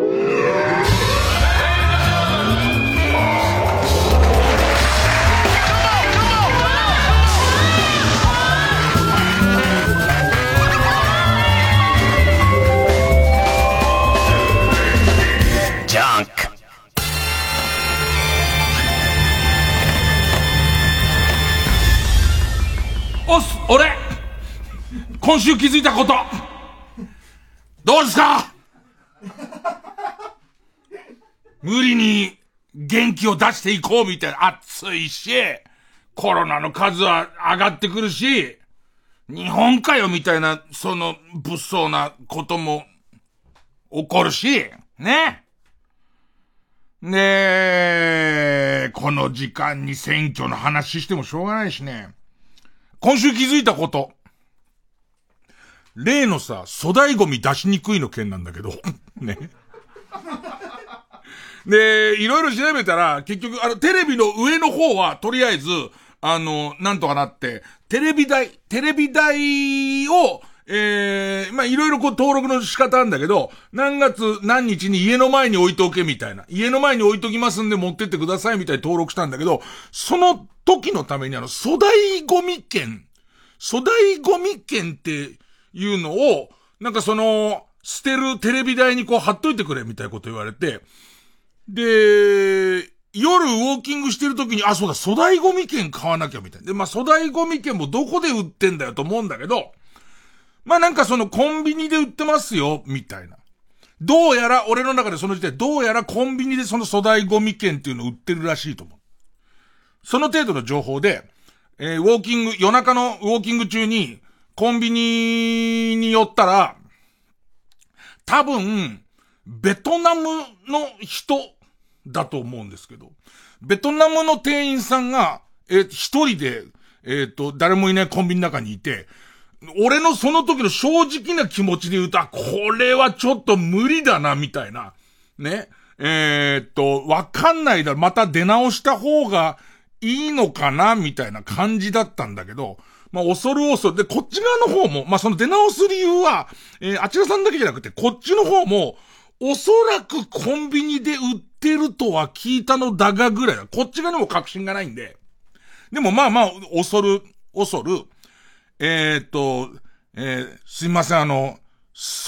おす、俺今週気づいたこと。どうですか？無理に元気を出していこうみたいな。暑いし、コロナの数は上がってくるし、日本かよみたいな、その物騒なことも起こるし、ね。ねこの時間に選挙の話してもしょうがないしね。今週気づいたこと。例のさ、粗大ゴミ出しにくいの件なんだけど、ね。で、いろいろ調べたら、結局、あの、テレビの上の方は、とりあえず、あの、なんとかなって、テレビ台、テレビ台を、ええー、まあ、いろいろこう登録の仕方なんだけど、何月何日に家の前に置いておけみたいな。家の前に置いときますんで持ってってくださいみたいに登録したんだけど、その時のためにあの、粗大ゴミ券、粗大ゴミ券っていうのを、なんかその、捨てるテレビ台にこう貼っといてくれみたいなこと言われて、で、夜ウォーキングしてる時に、あ、そうだ、粗大ゴミ券買わなきゃみたいな。で、まあ、粗大ゴミ券もどこで売ってんだよと思うんだけど、まあなんかそのコンビニで売ってますよ、みたいな。どうやら、俺の中でその時点、どうやらコンビニでその粗大ゴミ券っていうのを売ってるらしいと思う。その程度の情報で、えー、ウォーキング、夜中のウォーキング中に、コンビニに寄ったら、多分、ベトナムの人だと思うんですけど、ベトナムの店員さんが、えー、一人で、えっ、ー、と、誰もいないコンビニの中にいて、俺のその時の正直な気持ちで言うと、これはちょっと無理だな、みたいな。ね。えー、っと、わかんないだろ、また出直した方がいいのかな、みたいな感じだったんだけど、まあ、恐る恐る。で、こっち側の方も、まあ、その出直す理由は、えー、あちらさんだけじゃなくて、こっちの方も、おそらくコンビニで売ってるとは聞いたのだがぐらいだ。こっち側にも確信がないんで。でもまあまあ、恐る、恐る、えー、と、えー、すいません、あの、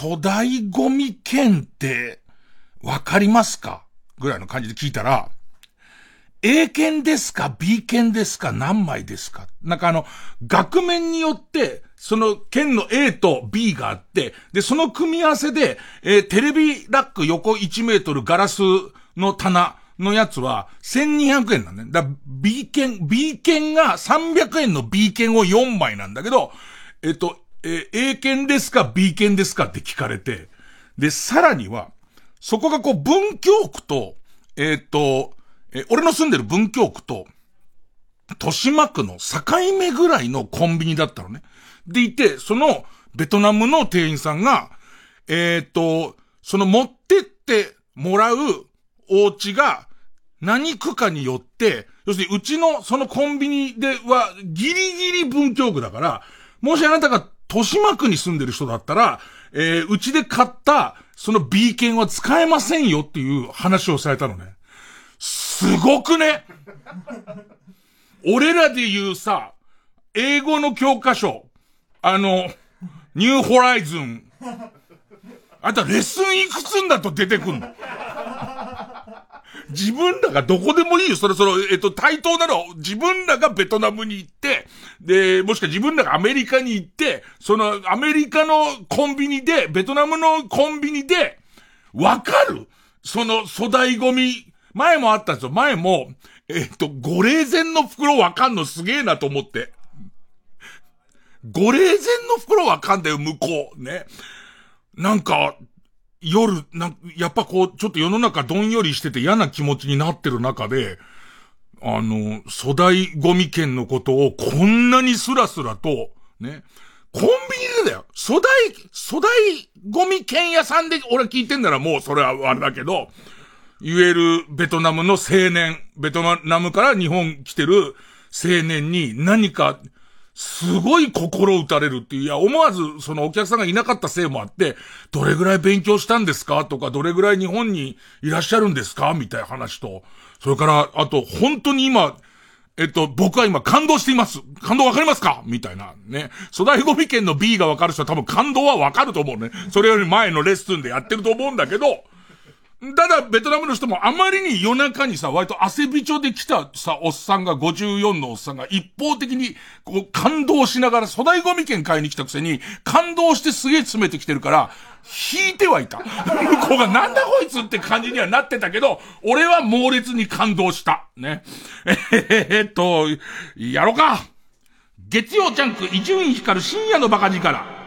粗大ゴミ券って、わかりますか？ぐらいの感じで聞いたら、A 券ですか ?B 券ですか？何枚ですか？なんかあの、額面によって、その券の A と B があって、で、その組み合わせで、えー、テレビラック横1メートルガラスの棚のやつは1200円なんだね。だ B 券、B 券が300円の B 券を4枚なんだけど、えっと、え A 券ですか B 券ですかって聞かれて、で、さらには、そこがこう文京区と、えっと、え、俺の住んでる文京区と、豊島区の境目ぐらいのコンビニだったのね。でいて、そのベトナムの店員さんが、えっ、と、その持ってってもらうお家が何区かによって、要するにうちのそのコンビニではギリギリ文京区だから、もしあなたが豊島区に住んでる人だったら、えー、うちで買ったその B 券は使えませんよっていう話をされたのね。すごくね 俺らで言うさ、英語の教科書、あの、ニューホライズン。あんたレッスンいくつんだと出てくんの？自分らがどこでもいいよ。それその、えっと、対等なの。自分らがベトナムに行って、で、もしくは自分らがアメリカに行って、その、アメリカのコンビニで、ベトナムのコンビニで、わかる？その粗大ゴミ、前もあったんですよ。前も、えっと、ゴレーゼンの袋わかんのすげえなと思って。ゴレーゼンの袋わかんだよ、向こう。ね。なんか、夜、な、やっぱこう、ちょっと世の中どんよりしてて嫌な気持ちになってる中で、あの、粗大ゴミ券のことをこんなにスラスラと、ね、コンビニでだよ。粗大、粗大ゴミ券屋さんで俺聞いてんならもうそれはあれだけど、言えるベトナムの青年、ベトナムから日本来てる青年に何かすごい心打たれるっていう、いや、思わず、そのお客さんがいなかったせいもあって、どれぐらい勉強したんですか？とか、どれぐらい日本にいらっしゃるんですか？みたいな話と、それから、あと、本当に今、えっと、僕は今感動しています。感動わかりますか？みたいな。ね。粗大ゴミ県の B がわかる人は多分感動はわかると思うね。それより前のレッスンでやってると思うんだけど、ただ、ベトナムの人もあまりに夜中にさ、割と汗びちょで来たさ、おっさんが、54のおっさんが一方的に、こう、感動しながら粗大ゴミ券買いに来たくせに、感動してすげえ詰めてきてるから、引いてはいた。向 こうがなんだこいつって感じにはなってたけど、俺は猛烈に感動した。ね。えー、っと、やろうか。月曜ジャンク、伊集院光る深夜のバカ力。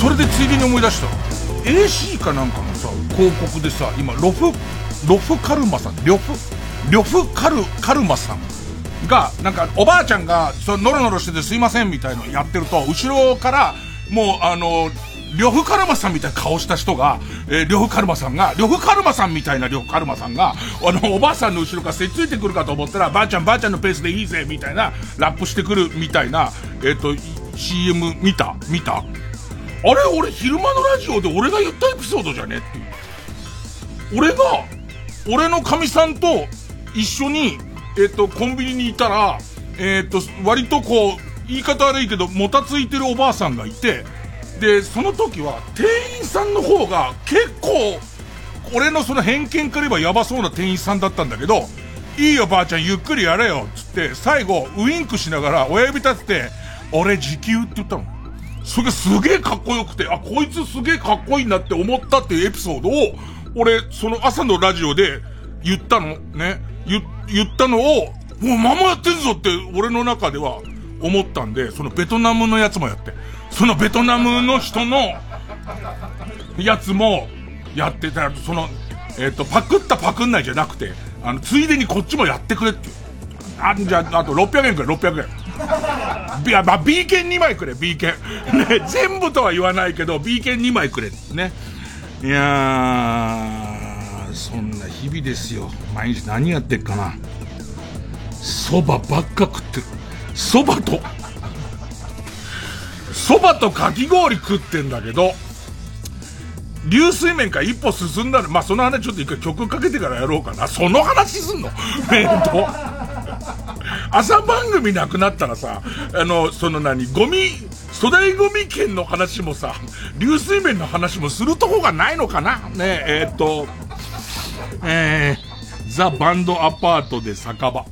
それでついでに思い出した。AC かなんかのさ広告でさ今ロフロフカルマさん呂布呂布カルカルマさんがなんかおばあちゃんがそのノロノロしててすいませんみたいのやってると後ろからもうあの呂布カルマさんみたいな顔した人が、えー、呂布カルマさんが、呂布カルマさんみたいな呂布カルマさんが、あの、おばあさんの後ろからせっついてくるかと思ったら、ばあちゃんばあちゃんのペースでいいぜ、みたいな、ラップしてくるみたいな、えっ、ー、と、CM 見た？見た？あれ俺昼間のラジオで俺が言ったエピソードじゃね？っていう。俺が、俺の神さんと一緒に、えっ、ー、と、コンビニにいたら、えっ、と、割とこう、言い方悪いけど、もたついてるおばあさんがいて、で、その時は店員さんの方が結構、俺のその偏見から言えばヤバそうな店員さんだったんだけど、いいよばあちゃんゆっくりやれよっ、つって、最後、ウインクしながら親指立てて、俺時給って言ったの。それがすげえかっこよくて、あ、こいつすげえかっこいいなって思ったっていうエピソードを、俺、その朝のラジオで言ったの。ね。言、言ったのを、もうままやってんぞって俺の中では思ったんで、そのベトナムのやつもやって。そのベトナムの人のやつもやってたら、その、えっ、ー、と、パクったパクんないじゃなくて、あの、ついでにこっちもやってくれっていう。あ、じゃあ、あと600円くれ、600円。いや、まあ、B 券2枚くれ、B 券。ね、全部とは言わないけど、B 券2枚くれ。ね。いやー、そんな日々ですよ。毎日何やってっかな。蕎麦ばっか食ってる。蕎麦と、蕎麦とかき氷食ってんだけど、流水面から一歩進んだら、まあ、その話ちょっと一回曲かけてからやろうかな。その話すんの？えっと、朝番組なくなったらさ、あの、その何、ゴミ、粗大ゴミ券の話もさ、流水面の話もするとこがないのかな？ねえ、えー、っと、えー、ザ・バンドアパートで酒場。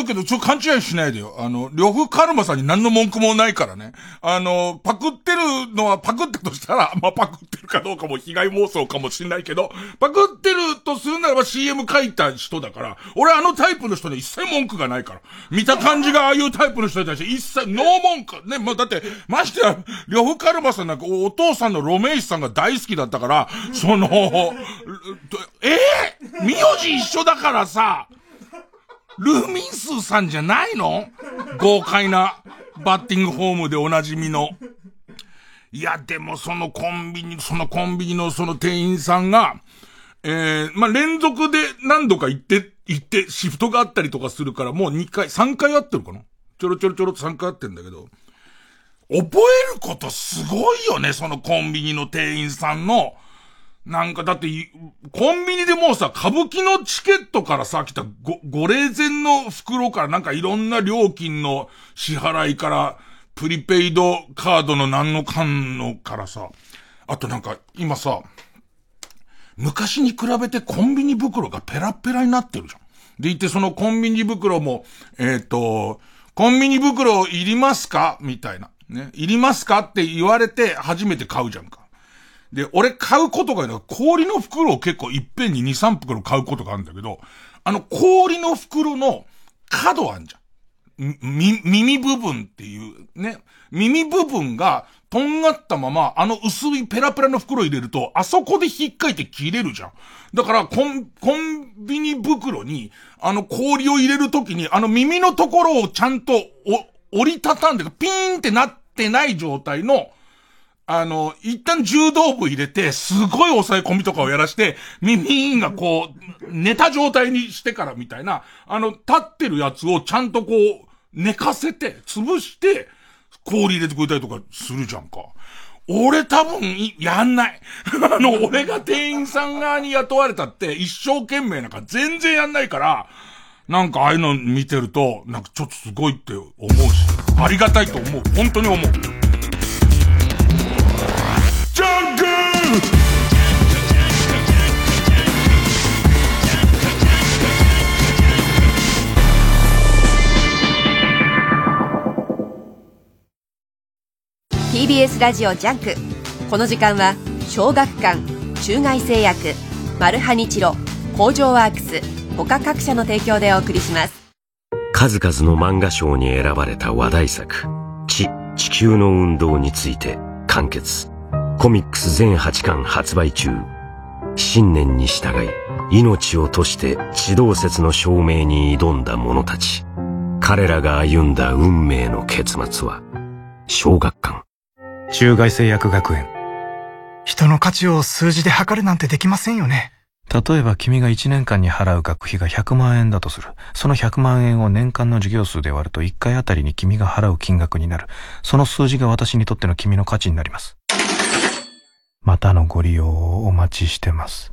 っとけど、ちょ勘違いしないでよ。あの、呂布カルマさんに何の文句もないからね。あの、パクってるのはパクってとしたら、まあ、パクってるかどうかも被害妄想かもしんないけど、パクってるとするならば CM 書いた人だから、俺あのタイプの人に一切文句がないから。見た感じがああいうタイプの人に対して一切ノー文句。ね、まあ、だって、ましてや、呂布カルマさんなんかお父さんのロメイスさんが大好きだったから、その、ええー、名字一緒だからさ、ルーミンスーさんじゃないの？豪快なバッティングフォームでおなじみの。いや、でもそのコンビニ、そのコンビニのその店員さんが、えー、まあ、連続で何度か行って、行って、シフトがあったりとかするから、もう2回、3回会ってるかな？ちょろちょろちょろと3回会ってんだけど、覚えることすごいよね、そのコンビニの店員さんの、なんかだって、コンビニでもうさ、歌舞伎のチケットからさ、来たご、ご霊前の袋からなんかいろんな料金の支払いから、プリペイドカードの何のかんのからさ、あとなんか今さ、昔に比べてコンビニ袋がペラペラになってるじゃん。でいてそのコンビニ袋も、えっ、ー、と、コンビニ袋いりますか？みたいな。ね。いりますか？って言われて初めて買うじゃんか。で、俺買うことが氷の袋を結構いっぺんに2、3袋買うことがあるんだけど、あの氷の袋の角あんじゃん。み、耳部分っていうね。耳部分がとんがったまま、あの薄いペラペラの袋入れると、あそこで引っかいて切れるじゃん。だから、コン、コンビニ袋に、あの氷を入れるときに、あの耳のところをちゃんと、折りたたんで、ピーンってなってない状態の、あの、一旦柔道部入れて、すごい抑え込みとかをやらして、耳がこう、寝た状態にしてからみたいな、あの、立ってるやつをちゃんとこう、寝かせて、潰して、氷入れてくれたりとかするじゃんか。俺多分、やんない。あの、俺が店員さん側に雇われたって、一生懸命なんか全然やんないから、なんかああいうの見てると、なんかちょっとすごいって思うし、ありがたいと思う。本当に思う。TBS ラジオ JUNK。この時間は小学館中外製薬マルハニチロ工場ワークス他各社の提供でお送りします。数々の漫画賞に選ばれた話題作「地地球の運動」について完結。コミックス全8巻発売中信念に従い命を賭して地動説の証明に挑んだ者たち彼らが歩んだ運命の結末は小学館中外製薬学園人の価値を数字で測るなんてできませんよね例えば君が1年間に払う学費が100万円だとする。その100万円を年間の授業数で割ると1回あたりに君が払う金額になる。その数字が私にとっての君の価値になります。またのご利用をお待ちしてます。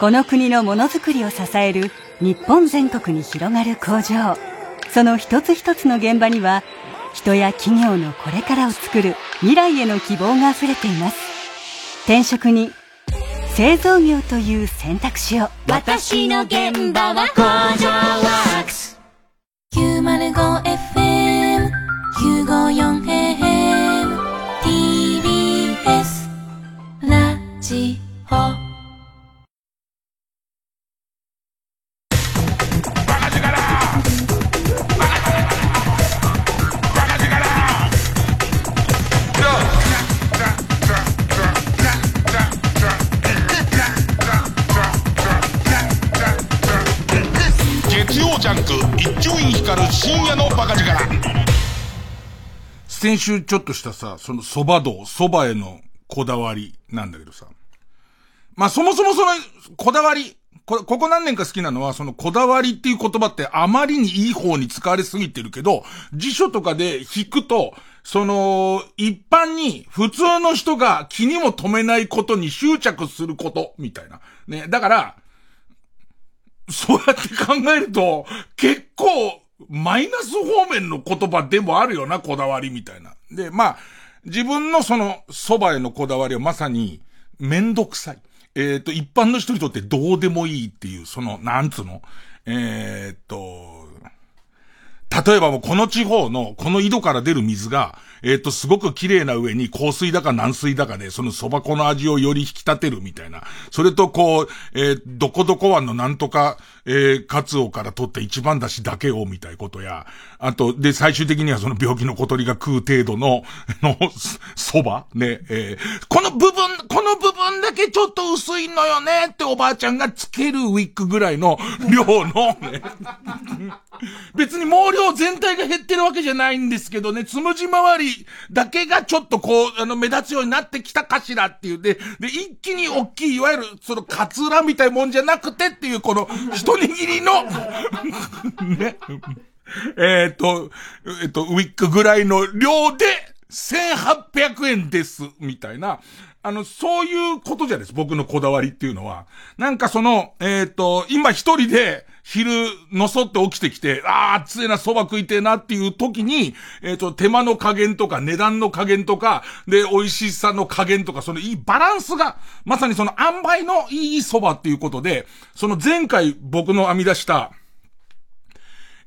この国のものづくりを支える日本全国に広がる工場。その一つ一つの現場には人や企業のこれからを作る未来への希望が溢れています。転職に製造業という選択肢を私の現場は工場ワークス 905FM954AM ジオ」先週ちょっとしたさ、その蕎麦道、蕎麦へのこだわりなんだけどさ。まあ、そもそもその、こだわり、こ、ここ何年か好きなのは、そのこだわりっていう言葉ってあまりにいい方に使われすぎてるけど、辞書とかで引くと、その、一般に普通の人が気にも留めないことに執着すること、みたいな。ね。だから、そうやって考えると、結構、マイナス方面の言葉でもあるよな、こだわりみたいな。で、まあ、自分のその、蕎麦へのこだわりはまさに、めんどくさい。えっ、ー、と、一般の人にとってどうでもいいっていう、その、なんつうの？えっ、と、例えばもうこの地方の、この井戸から出る水が、えっ、ー、と、すごく綺麗な上に香水だか軟水だかで、その蕎麦粉の味をより引き立てるみたいな。それとこう、えー、どこどこ湾のなんとか、えー、カツオから取った一番出しだけをみたいことや、あと、で、最終的にはその病気の小鳥が食う程度の、の、蕎麦ね、えー、この部分、この部分だけちょっと薄いのよねっておばあちゃんがつけるウィッグぐらいの量の、ね、別に毛量全体が減ってるわけじゃないんですけどね、つむじ周りだけがちょっとこう、あの、目立つようになってきたかしらっていう。で、で、一気に大きい、いわゆる、その、カツラみたいもんじゃなくてっていう、この、一握りの ね。えっと、えっ、と、ウィッグぐらいの量で、1800円です、みたいな。あの、そういうことじゃないです。僕のこだわりっていうのは。なんかその、えっ、と、今一人で、昼、のそって起きてきて、ああ、暑いな、蕎麦食いてえなっていう時に、えっ、ー、と、手間の加減とか、値段の加減とか、で、美味しさの加減とか、そのいいバランスが、まさにその塩梅のいい蕎麦っていうことで、その前回僕の編み出した、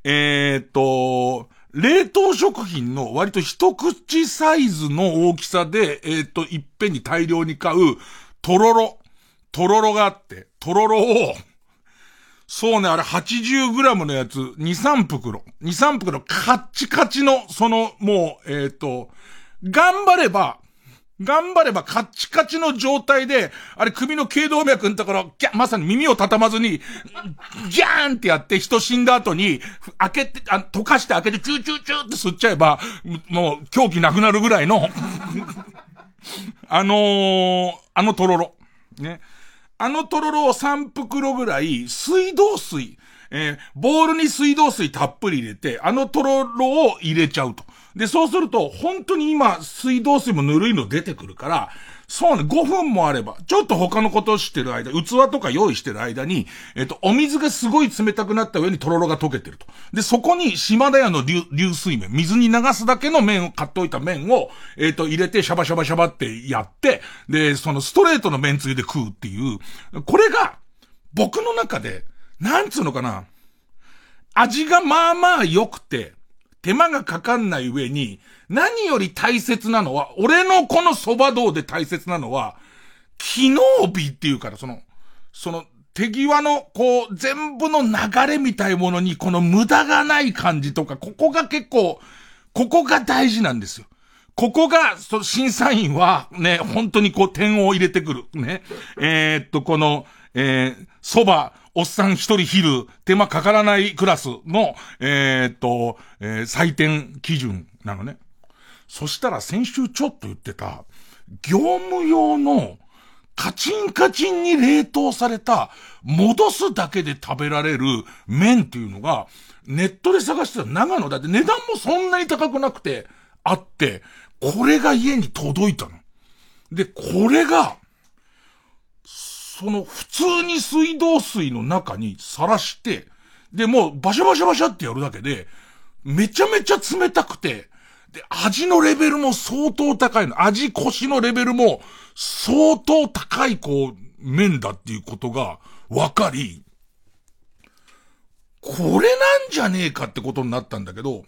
えっ、ー、と、冷凍食品の割と一口サイズの大きさで、えっ、ー、と、いっぺんに大量に買う、とろろ、とろろがあって、とろろを、そうね、あれ 80g のやつ、2、3袋。2、3袋、カッチカチの、その、もう、えっ、ー、と、頑張れば、頑張ればカッチカチの状態で、あれ首の頸動脈のところ、ギャまさに耳を畳まずに、ギャーンってやって人死んだ後に、開けて、あ溶かして開けてチューチューチューって吸っちゃえば、もう狂気なくなるぐらいの あのー、あのとろろ。ね。あのとろろを3袋ぐらい、水道水、えー、ボールに水道水たっぷり入れて、あのとろろを入れちゃうと。で、そうすると、本当に今、水道水もぬるいの出てくるから、そうね、5分もあれば、ちょっと他のことをしてる間、器とか用意してる間に、えっと、お水がすごい冷たくなった上にとろろが溶けてると。で、そこに島田屋の流流水麺、水に流すだけの麺を買っておいた麺を、えっと、入れてシャバシャバシャバってやって、で、そのストレートの麺つゆで食うっていう、これが、僕の中で、なんつうのかな、味がまあまあ良くて、手間がかかんない上に、何より大切なのは、俺のこの蕎麦道で大切なのは、機能美っていうから、その、その、手際の、こう、全部の流れみたいものに、この無駄がない感じとか、ここが結構、ここが大事なんですよ。ここが、その審査員は、ね、本当にこう点を入れてくる。ね。えー、っと、この、えー、蕎麦、おっさん一人昼、手間かからないクラスの、えー、っと、えー、採点基準なのね。そしたら先週ちょっと言ってた、業務用のカチンカチンに冷凍された、戻すだけで食べられる麺っていうのが、ネットで探してた長野だって値段もそんなに高くなくて、あって、これが家に届いたの。で、これが、その普通に水道水の中にさらして、で、もうバシャバシャバシャってやるだけで、めちゃめちゃ冷たくて、で、味のレベルも相当高いの。味、コシのレベルも相当高い、こう、麺だっていうことが分かり、これなんじゃねえかってことになったんだけど、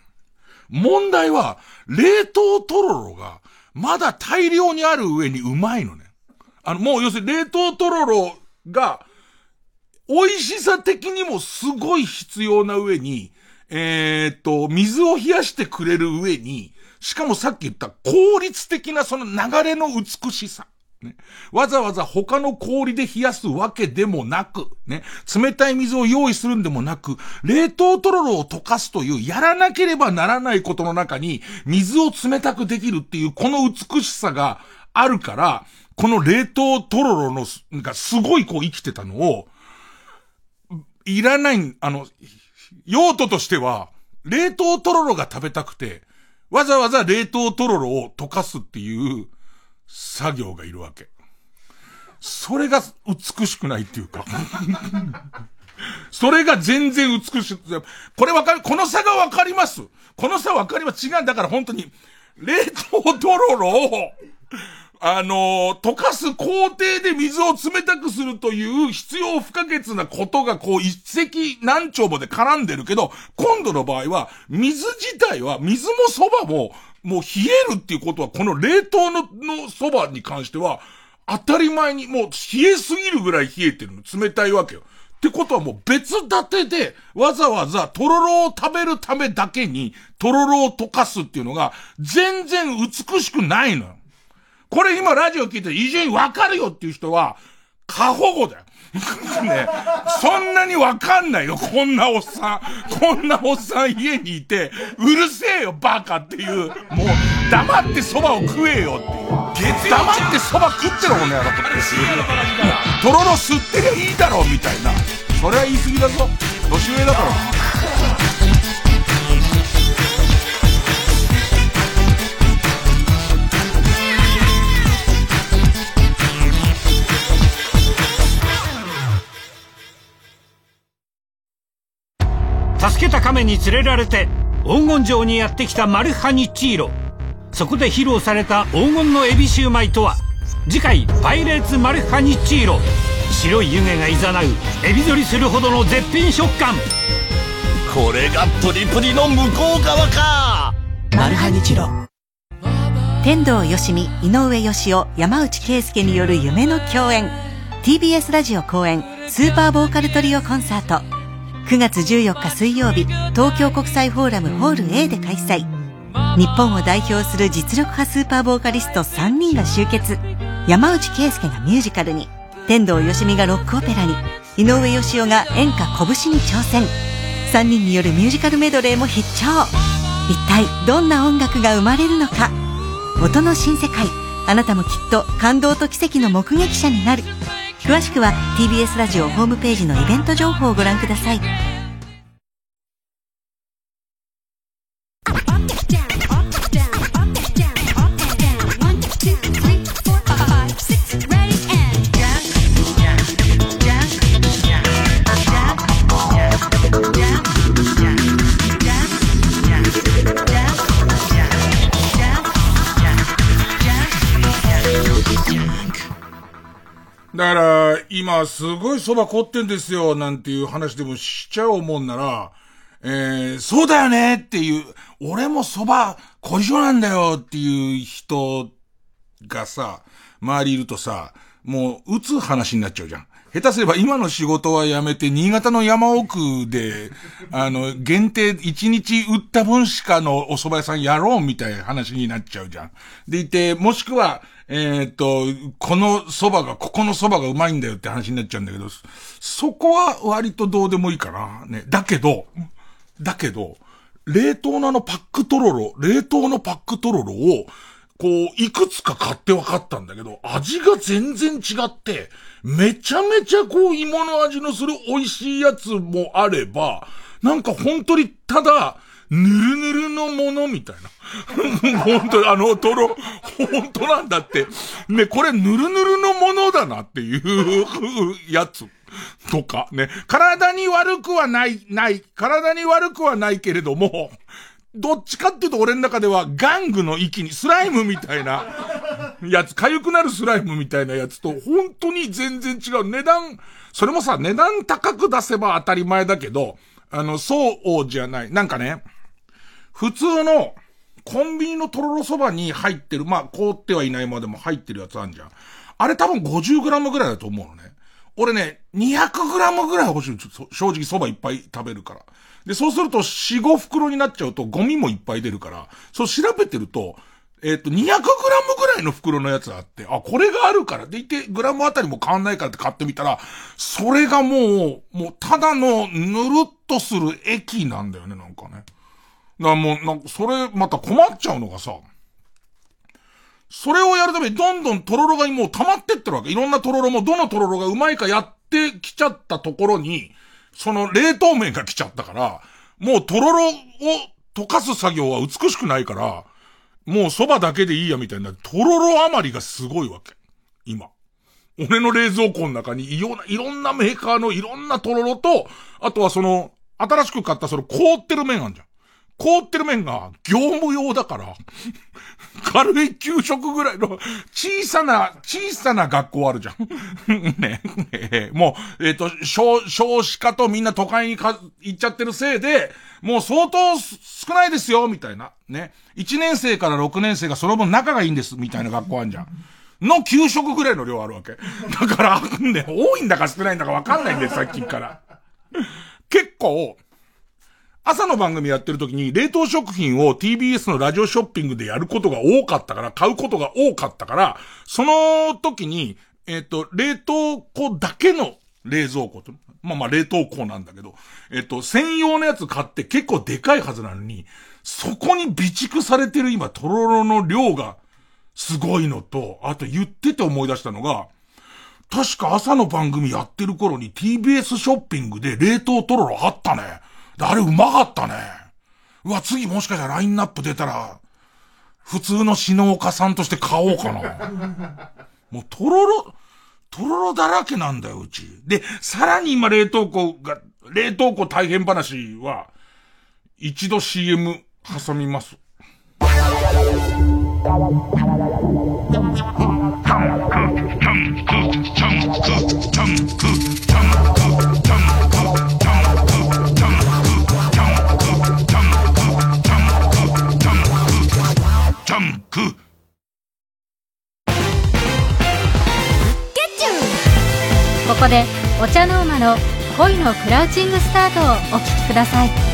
問題は、冷凍とろろが、まだ大量にある上にうまいのね。あの、もう要するに冷凍とろろが、美味しさ的にもすごい必要な上に、えー、っと、水を冷やしてくれる上に、しかもさっき言った効率的なその流れの美しさ。ね。わざわざ他の氷で冷やすわけでもなく、ね。冷たい水を用意するんでもなく、冷凍とろろを溶かすというやらなければならないことの中に、水を冷たくできるっていうこの美しさがあるから、この冷凍とろろの、なんかすごいこう生きてたのを、いらない、あの、用途としては、冷凍とろろが食べたくて、わざわざ冷凍とろろを溶かすっていう作業がいるわけ。それが美しくないっていうかそれが全然美しい。これわかる、この差がわかりますこの差わかります違う。だから本当に、冷凍とろろを、あのー、溶かす工程で水を冷たくするという必要不可欠なことがこう一石何丁もで絡んでるけど、今度の場合は、水自体は、水も蕎麦も、もう冷えるっていうことは、この冷凍の、の蕎麦に関しては、当たり前にもう冷えすぎるぐらい冷えてるの。冷たいわけよ。ってことはもう別立てで、わざわざとろろを食べるためだけに、とろろを溶かすっていうのが、全然美しくないのよ。これ今ラジオ聞いて異常にわかるよっていう人は、過保護だよ。ね、そんなにわかんないよ、こんなおっさん。こんなおっさん家にいて、うるせえよ、バカっていう。もう、黙って蕎麦を食えよっていう。黙って蕎麦食ってろ、この野郎って。とろろ吸ってりゃいいだろ、みたいな。それは言い過ぎだぞ。年上だから。助けた亀に連れられて黄金城にやってきたマルハニチーロ。そこで披露された黄金のエビシューマイとは次回「パイレーツマルハニチーロ」白い湯気がいざなうエビ反りするほどの絶品食感。これがプリプリの向こう側か。マルハニチロ。天童よしみ井上芳雄山内圭介による夢の共演。TBS ラジオ公演スーパーボーカルトリオコンサート9月14日水曜日東京国際フォーラムホール A で開催。日本を代表する実力派スーパーボーカリスト3人が集結。山内圭介がミュージカルに。天童よしみがロックオペラに。井上芳雄が演歌拳に挑戦。3人によるミュージカルメドレーも必聴。一体どんな音楽が生まれるのか。音の新世界。あなたもきっと感動と奇跡の目撃者になる。詳しくは TBS ラジオホームページのイベント情報をご覧ください。今すごい蕎麦凝ってんですよ、なんていう話でもしちゃう思うんなら、えー、そうだよねっていう、俺も蕎麦小一緒なんだよっていう人がさ、周りいるとさ、もう、打つ話になっちゃうじゃん。下手すれば今の仕事はやめて、新潟の山奥で、あの、限定1日売った分しかのお蕎麦屋さんやろうみたいな話になっちゃうじゃん。でいて、もしくは、えー、と、この蕎麦が、ここの蕎麦がうまいんだよって話になっちゃうんだけど、そこは割とどうでもいいかな。ね。だけど、だけど、冷凍のあのパックトロロ、冷凍のパックトロロを、こう、いくつか買って分かったんだけど、味が全然違って、めちゃめちゃこう、芋の味のする美味しいやつもあれば、なんか本当にただ、ぬるぬるのものみたいな。本当あの、トロ、本当なんだって。ね、これぬるぬるのものだなっていうやつ。とか、ね。体に悪くはない、ない。体に悪くはないけれども、どっちかっていうと俺の中では玩具の域に、スライムみたいなやつ、痒くなるスライムみたいなやつと、本当に全然違う。値段、それもさ、値段高く出せば当たり前だけど、あの、そうじゃない。なんかね、普通の、コンビニのとろろそばに入ってる、まあ、凍ってはいないまでも入ってるやつあんじゃん。あれ多分 50g ぐらいだと思うのね。俺ね、200g ぐらい欲しい。正直そばいっぱい食べるから。で、そうすると4、5袋になっちゃうとゴミもいっぱい出るから、そう調べてると、えっ、と、200グラムぐらいの袋のやつあって、あ、これがあるから。でいて、グラムあたりも変わんないからって買ってみたら、それがもう、もう、ただのぬるっとする液なんだよね、なんかね。だからもう、なんか、それ、また困っちゃうのがさ、それをやるためにどんどんとろろがもう溜まってってるわけ。いろんなとろろもどのとろろがうまいかやってきちゃったところに、その冷凍麺が来ちゃったから、もうとろろを溶かす作業は美しくないから、もう蕎麦だけでいいやみたいな、とろろ余りがすごいわけ。今。俺の冷蔵庫の中にいろんな、いろんなメーカーのいろんなとろろと、あとはその、新しく買ったその凍ってる麺あんじゃん。凍ってる麺が業務用だから、軽い給食ぐらいの小さな、小さな学校あるじゃん。ね。えー、もう、えっ、ー、と、少、少子化とみんな都会にか行っちゃってるせいで、もう相当少ないですよ、みたいな。ね。1年生から6年生がその分仲がいいんです、みたいな学校あるじゃん。の給食ぐらいの量あるわけ。だから、ね、多いんだか少ないんだかわかんないんだよ、さっきから。結構、朝の番組やってる時に冷凍食品を TBS のラジオショッピングでやることが多かったから、買うことが多かったから、その時に、えっ、ー、と、冷凍庫だけの冷蔵庫と、まあまあ冷凍庫なんだけど、えっ、ー、と、専用のやつ買って結構でかいはずなのに、そこに備蓄されてる今、とろろの量がすごいのと、あと言ってて思い出したのが、確か朝の番組やってる頃に TBS ショッピングで冷凍とろろあったね。あれうまかったね。うわ、次もしかしたらラインナップ出たら、普通の篠岡さんとして買おうかな。もう、とろろ、とろろだらけなんだよ、うち。で、さらに今冷凍庫が、冷凍庫大変話は、一度 CM 挟みます。ここでお茶の間の恋のクラウチングスタートをお聴きください。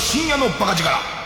深夜のバカ力。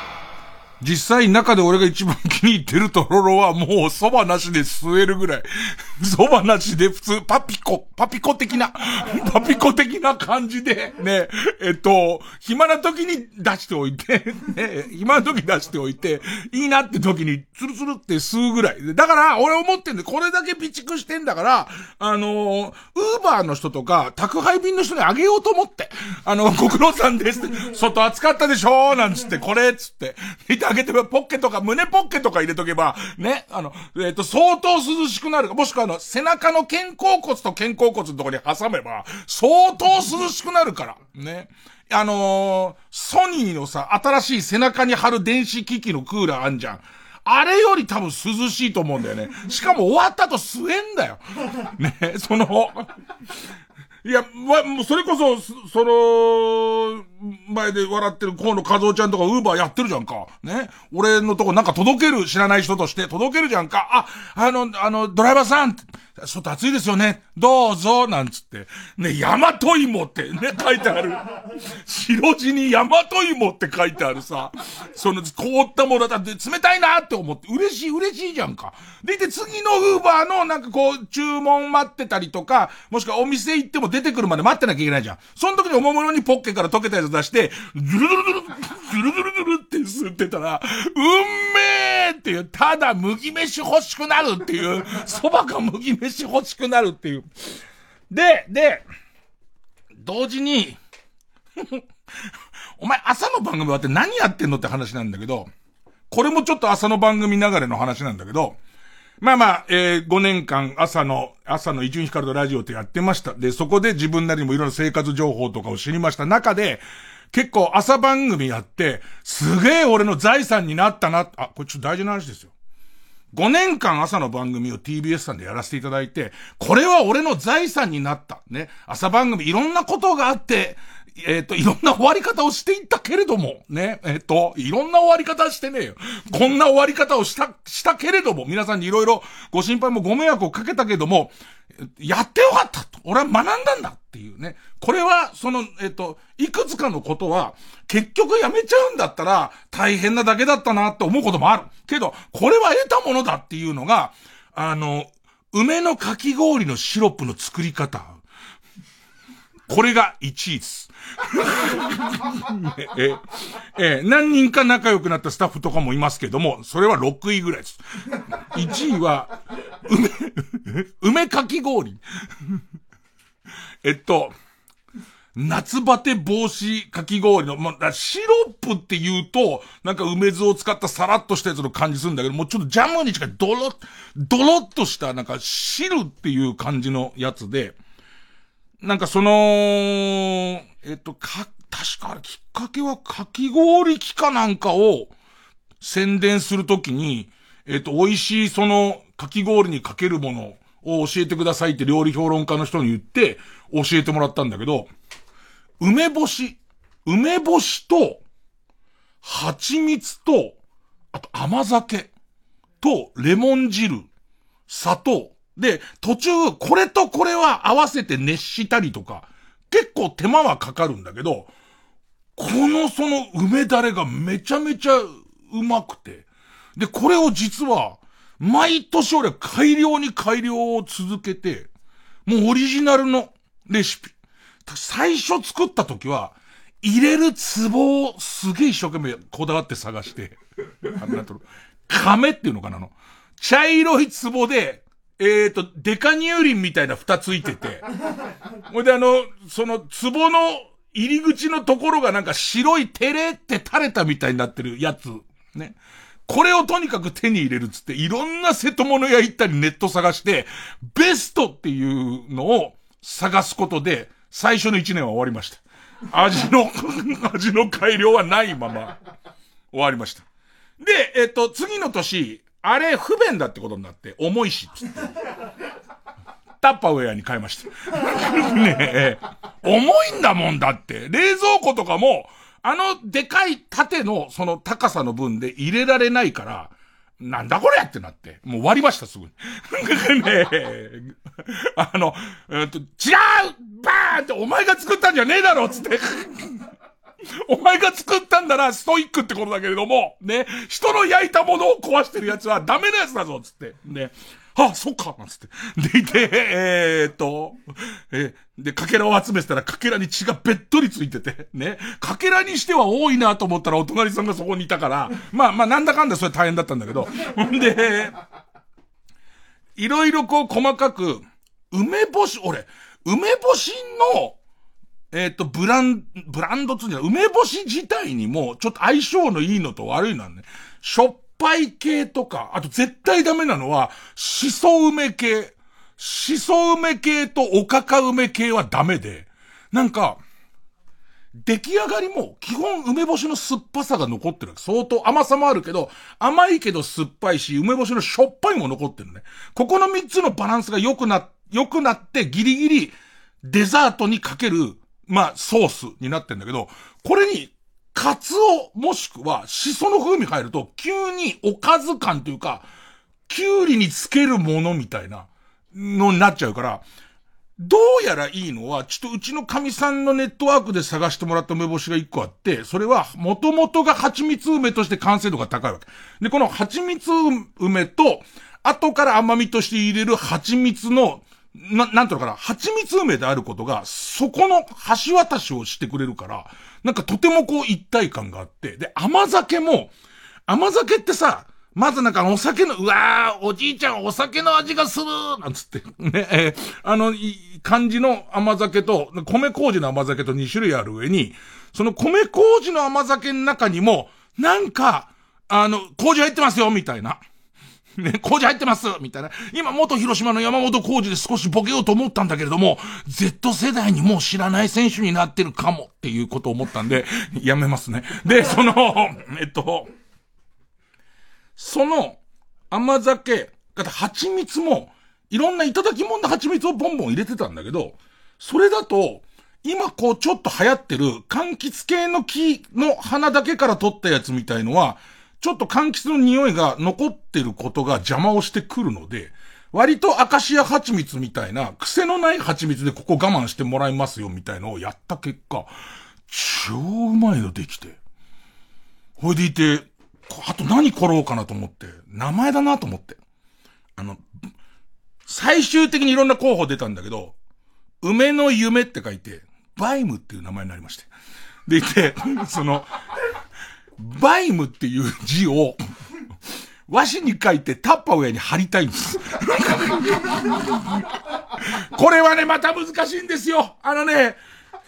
実際中で俺が一番気に入ってるとろろはもう蕎麦なしで吸えるぐらい。蕎麦なしで普通、パピコ、パピコ的な、パピコ的な感じで、ね、えっと、暇な時に出しておいて、ね、暇な時出しておいて、いいなって時にツルツルって吸うぐらい。だから、俺思ってんで、これだけ備蓄してんだから、あの、ウーバーの人とか、宅配便の人にあげようと思って、あの、ご苦労さんですって、外暑かったでしょ？なんつって、これっつって、見てあげてポッケとか、胸ポッケとか入れとけば、ね、あの、えっ、ー、と、相当涼しくなる、もしくはあの、背中の肩甲骨と肩甲骨のところに挟めば、相当涼しくなるから、ね。あのー、ソニーのさ、新しい背中に貼る電子機器のクーラーあんじゃん。あれより多分涼しいと思うんだよね。しかも終わった後吸えんだよ。ね、その、いや、ま、もうそれこそ、その、前で笑ってる河野和夫ちゃんとかウーバーやってるじゃんか。ね。俺のとこなんか届ける知らない人として届けるじゃんか。あ、あの、あの、ドライバーさん、ちょっと暑いですよね。どうぞ、なんつって。ね、大和芋ってね、書いてある。白地に大和芋って書いてあるさ。その、凍ったものだって冷たいなって思って、嬉しい、嬉しいじゃんか。で、で、次のウーバーのなんかこう、注文待ってたりとか、もしくはお店行っても出てくるまで待ってなきゃいけないじゃん。その時におもむろにポッケから溶けたやつ出して、ズルズルズル、ズルズルズルって吸ってたら、うんめーっていう、ただ麦飯欲しくなるっていう、蕎麦か麦飯欲しくなるっていう。で、で、同時にお前朝の番組終わって何やってんのって話なんだけど、これもちょっと朝の番組流れの話なんだけど、まあまあ、えー、5年間朝の、朝の伊集院光とラジオってやってました。で、そこで自分なりにもいろんな生活情報とかを知りました中で、結構朝番組やって、すげえ俺の財産になったな、あ、これちょっと大事な話ですよ。5年間朝の番組を TBS さんでやらせていただいて、これは俺の財産になった。ね。朝番組いろんなことがあって、えっ、ー、と、いろんな終わり方をしていったけれども、ね、えっ、ー、と、いろんな終わり方してねえよ。こんな終わり方をした、したけれども、皆さんにいろいろご心配もご迷惑をかけたけども、やってよかったと。俺は学んだんだっていうね。これは、その、えっ、と、いくつかのことは、結局やめちゃうんだったら、大変なだけだったなって思うこともある。けど、これは得たものだっていうのが、あの、梅のかき氷のシロップの作り方。これが1位です。え、え、何人か仲良くなったスタッフとかもいますけども、それは6位ぐらいです。1位は、梅、梅かき氷。えっと、夏バテ防止かき氷の、まあ、シロップって言うと、なんか梅酢を使ったサラッとしたやつの感じするんだけど、もうちょっとジャムに近いドロッ、ドロッとしたなんか汁っていう感じのやつで、なんかその、えっと、か、確かきっかけはかき氷機かなんかを宣伝するときに、えっと、美味しいそのかき氷にかけるものを教えてくださいって料理評論家の人に言って教えてもらったんだけど、梅干し、梅干しと、蜂蜜と、あと甘酒とレモン汁、砂糖、で、途中、これとこれは合わせて熱したりとか、結構手間はかかるんだけど、このその梅だれがめちゃめちゃうまくて。で、これを実は、毎年俺改良に改良を続けて、もうオリジナルのレシピ。最初作った時は、入れる壺をすげえ一生懸命こだわって探して、あなん、亀っていうのかなの。茶色い壺で、えっ、ー、と、デカニューリンみたいな蓋ついてて、ほいであの、その壺の入り口のところがなんか白いテレって垂れたみたいになってるやつ、ね。これをとにかく手に入れるっつって、いろんな瀬戸物屋行ったりネット探して、ベストっていうのを探すことで、最初の一年は終わりました。味の 味の改良はないまま、終わりました。で、えっ、と、次の年、あれ不便だってことになって、重いし、つって。タッパウェアに変えました。ねえ、重いんだもんだって。冷蔵庫とかも、あのでかい縦のその高さの分で入れられないから、なんだこれってなって。もう終わりました、すぐに。ねえ。あの、えっと、違うバーンってお前が作ったんじゃねえだろつって。お前が作ったんだな、ストイックってことだけれども、ね、人の焼いたものを壊してるやつはダメなやつだぞ、つって。ね。あ、そっか、なんつって。でいて、えー、っと、え、で、かけらを集めてたら、かけらに血がべっとりついてて、ね。かけらにしては多いなと思ったら、お隣さんがそこにいたから、まあまあ、なんだかんだそれ大変だったんだけど。ん で、いろいろこう細かく、梅干し、俺、梅干しの、えっ、ー、と、ブラン、ブランドつうんじゃない、梅干し自体にも、ちょっと相性のいいのと悪いのはね、しょっぱい系とか、あと絶対ダメなのは、しそ梅系。しそ梅系とおかか梅系はダメで、なんか、出来上がりも、基本梅干しの酸っぱさが残ってる。相当甘さもあるけど、甘いけど酸っぱいし、梅干しのしょっぱいも残ってるね。ここの三つのバランスが良くな、良くなってギリギリデザートにかける、まあ、ソースになってんだけど、これに、カツオもしくはシソの風味入ると、急におかず感というか、キュウリにつけるものみたいなのになっちゃうから、どうやらいいのは、ちょっとうちの神さんのネットワークで探してもらった梅干しが一個あって、それは元々が蜂蜜梅として完成度が高いわけ。で、この蜂蜜梅と、後から甘みとして入れる蜂蜜の、な、なんていうのかな、蜂蜜梅であることが、そこの橋渡しをしてくれるから、なんかとてもこう一体感があって、で、甘酒も、甘酒ってさ、まずなんかお酒の、うわー、おじいちゃんお酒の味がするなんつって、ね、えー、あの、感じの甘酒と、米麹の甘酒と2種類ある上に、その米麹の甘酒の中にも、なんか、あの、麹入ってますよみたいな。ね、麹入ってますみたいな。今、元広島の山本麹で少しボケようと思ったんだけれども、Z 世代にもう知らない選手になってるかもっていうことを思ったんで、やめますね。で、その、えっと、その甘酒、か蜂蜜も、いろんないただきもんの蜂蜜をボンボン入れてたんだけど、それだと、今こうちょっと流行ってる柑橘系の木の花だけから取ったやつみたいのは、ちょっと柑橘の匂いが残ってることが邪魔をしてくるので、割とアカシア蜂蜜みたいな、癖のない蜂蜜でここ我慢してもらいますよみたいのをやった結果、超うまいのできて。ほいでいて、あと何来ろうかなと思って、名前だなと思って。あの、最終的にいろんな候補出たんだけど、梅の夢って書いて、バイムっていう名前になりまして。でいて、その、バイムっていう字を、和紙に書いてタッパーウェアに貼りたいんです。これはね、また難しいんですよ。あのね、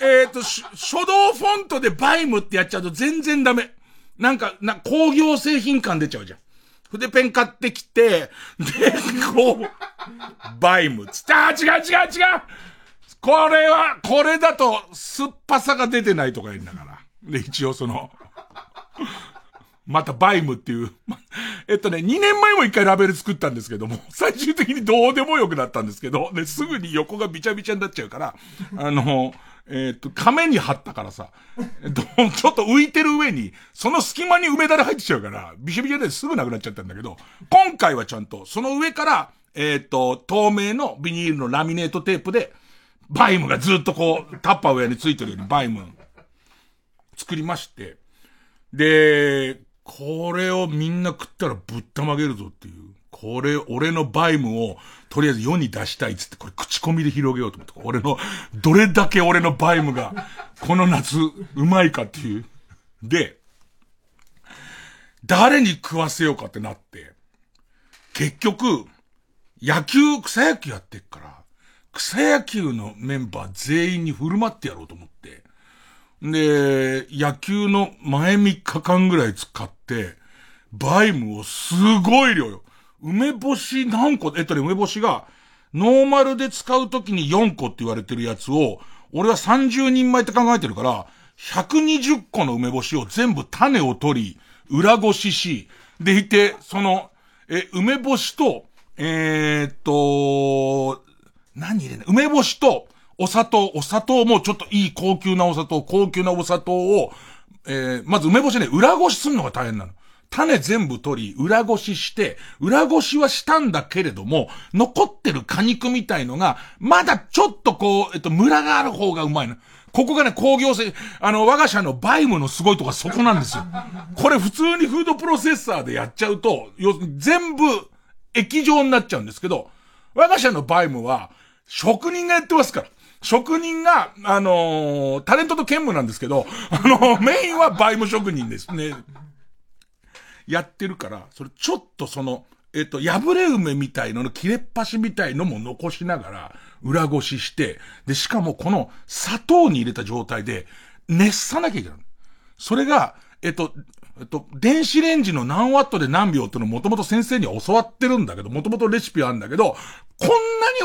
えっ、ー、と、書道フォントでバイムってやっちゃうと全然ダメ。なんか、な、工業製品感出ちゃうじゃん。筆ペン買ってきて、で、こう、バイムつって、あ、違う違う違うこれは、これだと、酸っぱさが出てないとか言うんだから。で、一応その、またバイムっていう。えっとね、2年前も一回ラベル作ったんですけども、最終的にどうでもよくなったんですけど、ね、すぐに横がびちゃびちゃになっちゃうから、あの、えっ、と、亀に貼ったからさ、えっと、ちょっと浮いてる上に、その隙間に梅だれ入ってちゃうから、びしょびしょですぐなくなっちゃったんだけど、今回はちゃんと、その上から、えっ、と、透明のビニールのラミネートテープで、バイムがずっとこう、タッパーウェアについてるようにバイム、作りまして、で、これをみんな食ったらぶったまげるぞっていう。これ、俺のバイムを、とりあえず世に出したいっつって、これ口コミで広げようと思って、俺の、どれだけ俺のバイムが、この夏、うまいかっていう。で、誰に食わせようかってなって、結局、野球、草野球やってっから、草野球のメンバー全員に振る舞ってやろうと思って、で、野球の前3日間ぐらい使って、バイムをすごい量よ。梅干し何個、えっとね、梅干しが、ノーマルで使うときに4個って言われてるやつを、俺は30人前って考えてるから、120個の梅干しを全部種を取り、裏ごしし、でいて、その、え、梅干しと、えー、っと、何入れない梅干しと、お砂糖、お砂糖もちょっといい高級なお砂糖、高級なお砂糖を、えー、まず梅干しね、裏ごしするのが大変なの。種全部取り、裏ごしして、裏ごしはしたんだけれども、残ってる果肉みたいのが、まだちょっとこう、えっと、ムラがある方がうまいの。ここがね、工業性、あの、我が社のバイムのすごいとこはそこなんですよ。これ普通にフードプロセッサーでやっちゃうと、要するに全部液状になっちゃうんですけど、我が社のバイムは、職人がやってますから。職人が、あのー、タレントと兼務なんですけど、あのー、メインはバイム職人ですね。やってるから、それちょっとその、えっと、破れ梅みたいのの切れっ端みたいのも残しながら、裏ごしして、で、しかもこの砂糖に入れた状態で、熱さなきゃいけない。それが、えっと、えっと、電子レンジの何ワットで何秒っていうのもともと先生に教わってるんだけど、もともとレシピあるんだけど、こんな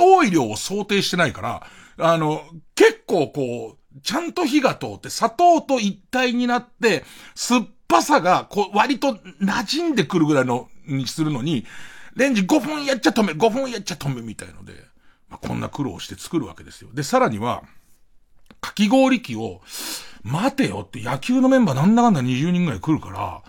に多い量を想定してないから、あの、結構こう、ちゃんと火が通って砂糖と一体になって、酸っぱさが、こう、割と馴染んでくるぐらいの、にするのに、レンジ5分やっちゃ止め、5分やっちゃ止めみたいので、まあ、こんな苦労して作るわけですよ。で、さらには、かき氷機を、待てよって野球のメンバーなんだかんだ20人ぐらい来るから、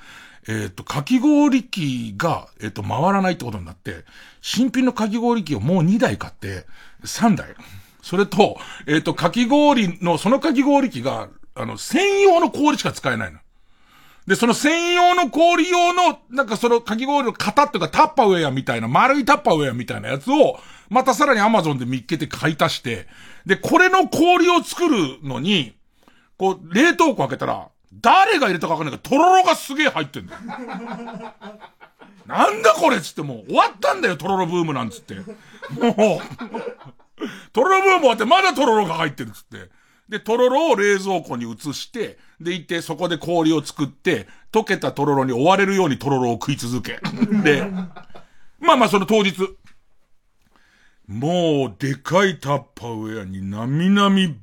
えっ、ー、と、かき氷機が、えっ、ー、と、回らないってことになって、新品のかき氷機をもう2台買って、3台。それと、えっ、ー、と、かき氷の、そのかき氷機が、あの、専用の氷しか使えないの。で、その専用の氷用の、なんかそのかき氷の型っていうかタッパーウェアみたいな、丸いタッパーウェアみたいなやつを、またさらにアマゾンで見っけて買い足して、で、これの氷を作るのに、こう、冷凍庫開けたら、誰が入れたかわかんないけど、とろろがすげえ入ってんだよ。なんだこれっつってもう終わったんだよ、とろろブームなんつって。もう、とろろブーム終わってまだとろろが入ってるっつって。で、とろろを冷蔵庫に移して、で、行ってそこで氷を作って、溶けたとろろに追われるようにとろろを食い続け。で、まあまあその当日、もう、でかいタッパーウェアになみなみ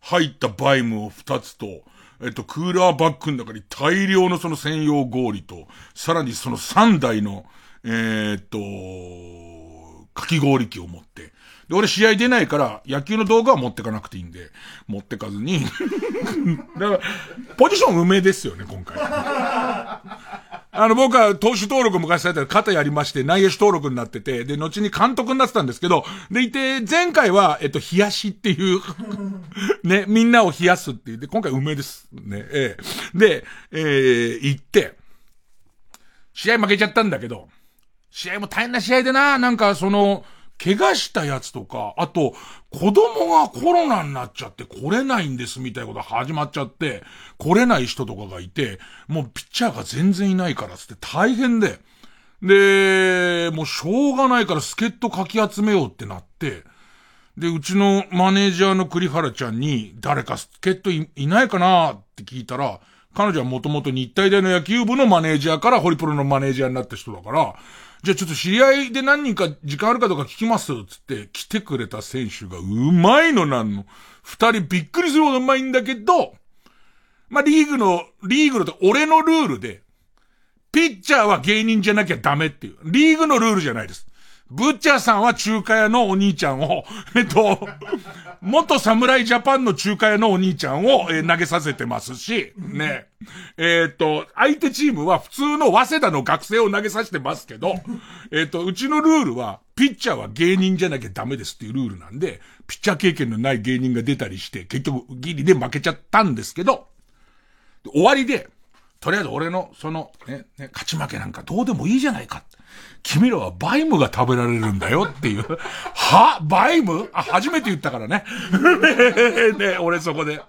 入ったバイムを二つと、えっと、クーラーバッグの中に大量のその専用氷と、さらにその三台の、えー、っと、かき氷機を持って、で、俺試合出ないから野球の動画は持ってかなくていいんで、持ってかずに だから、ポジション梅ですよね、今回。あの、僕は投手登録昔されたら肩やりまして内野手登録になってて、で、後に監督になってたんですけど、でいて、前回は、えっと、冷やしっていう ね、みんなを冷やすっていう。で、今回梅です。ね、ええで、えー、行って、試合負けちゃったんだけど、試合も大変な試合でな、なんかその、怪我したやつとか、あと、子供がコロナになっちゃって来れないんですみたいなこと始まっちゃって、来れない人とかがいて、もうピッチャーが全然いないからつって大変で、で、もうしょうがないから助っ人かき集めようってなって、で、うちのマネージャーの栗原ちゃんに、誰か助っ人いいないかなって聞いたら、彼女はもともと日体大の野球部のマネージャーからホリプロのマネージャーになった人だから、じゃあちょっと知り合いで何人か時間あるかどうか聞きますつって来てくれた選手がうまいのなんの。二人びっくりするほどうまいんだけど、まあ、リーグの、リーグのと俺のルールで、ピッチャーは芸人じゃなきゃダメっていう。リーグのルールじゃないです。ブッチャーさんは中華屋のお兄ちゃんを、えっと、元侍ジャパンの中華屋のお兄ちゃんを、えー、投げさせてますし、ね。えー、っと、相手チームは普通の早稲田の学生を投げさせてますけど、えー、っと、うちのルールは、ピッチャーは芸人じゃなきゃダメですっていうルールなんで、ピッチャー経験のない芸人が出たりして、結局ギリで負けちゃったんですけど、終わりで、とりあえず俺の、その、ね、ね、勝ち負けなんかどうでもいいじゃないか。君らはバイムが食べられるんだよっていう。は？バイム？あ、初めて言ったからね。ね、俺そこで。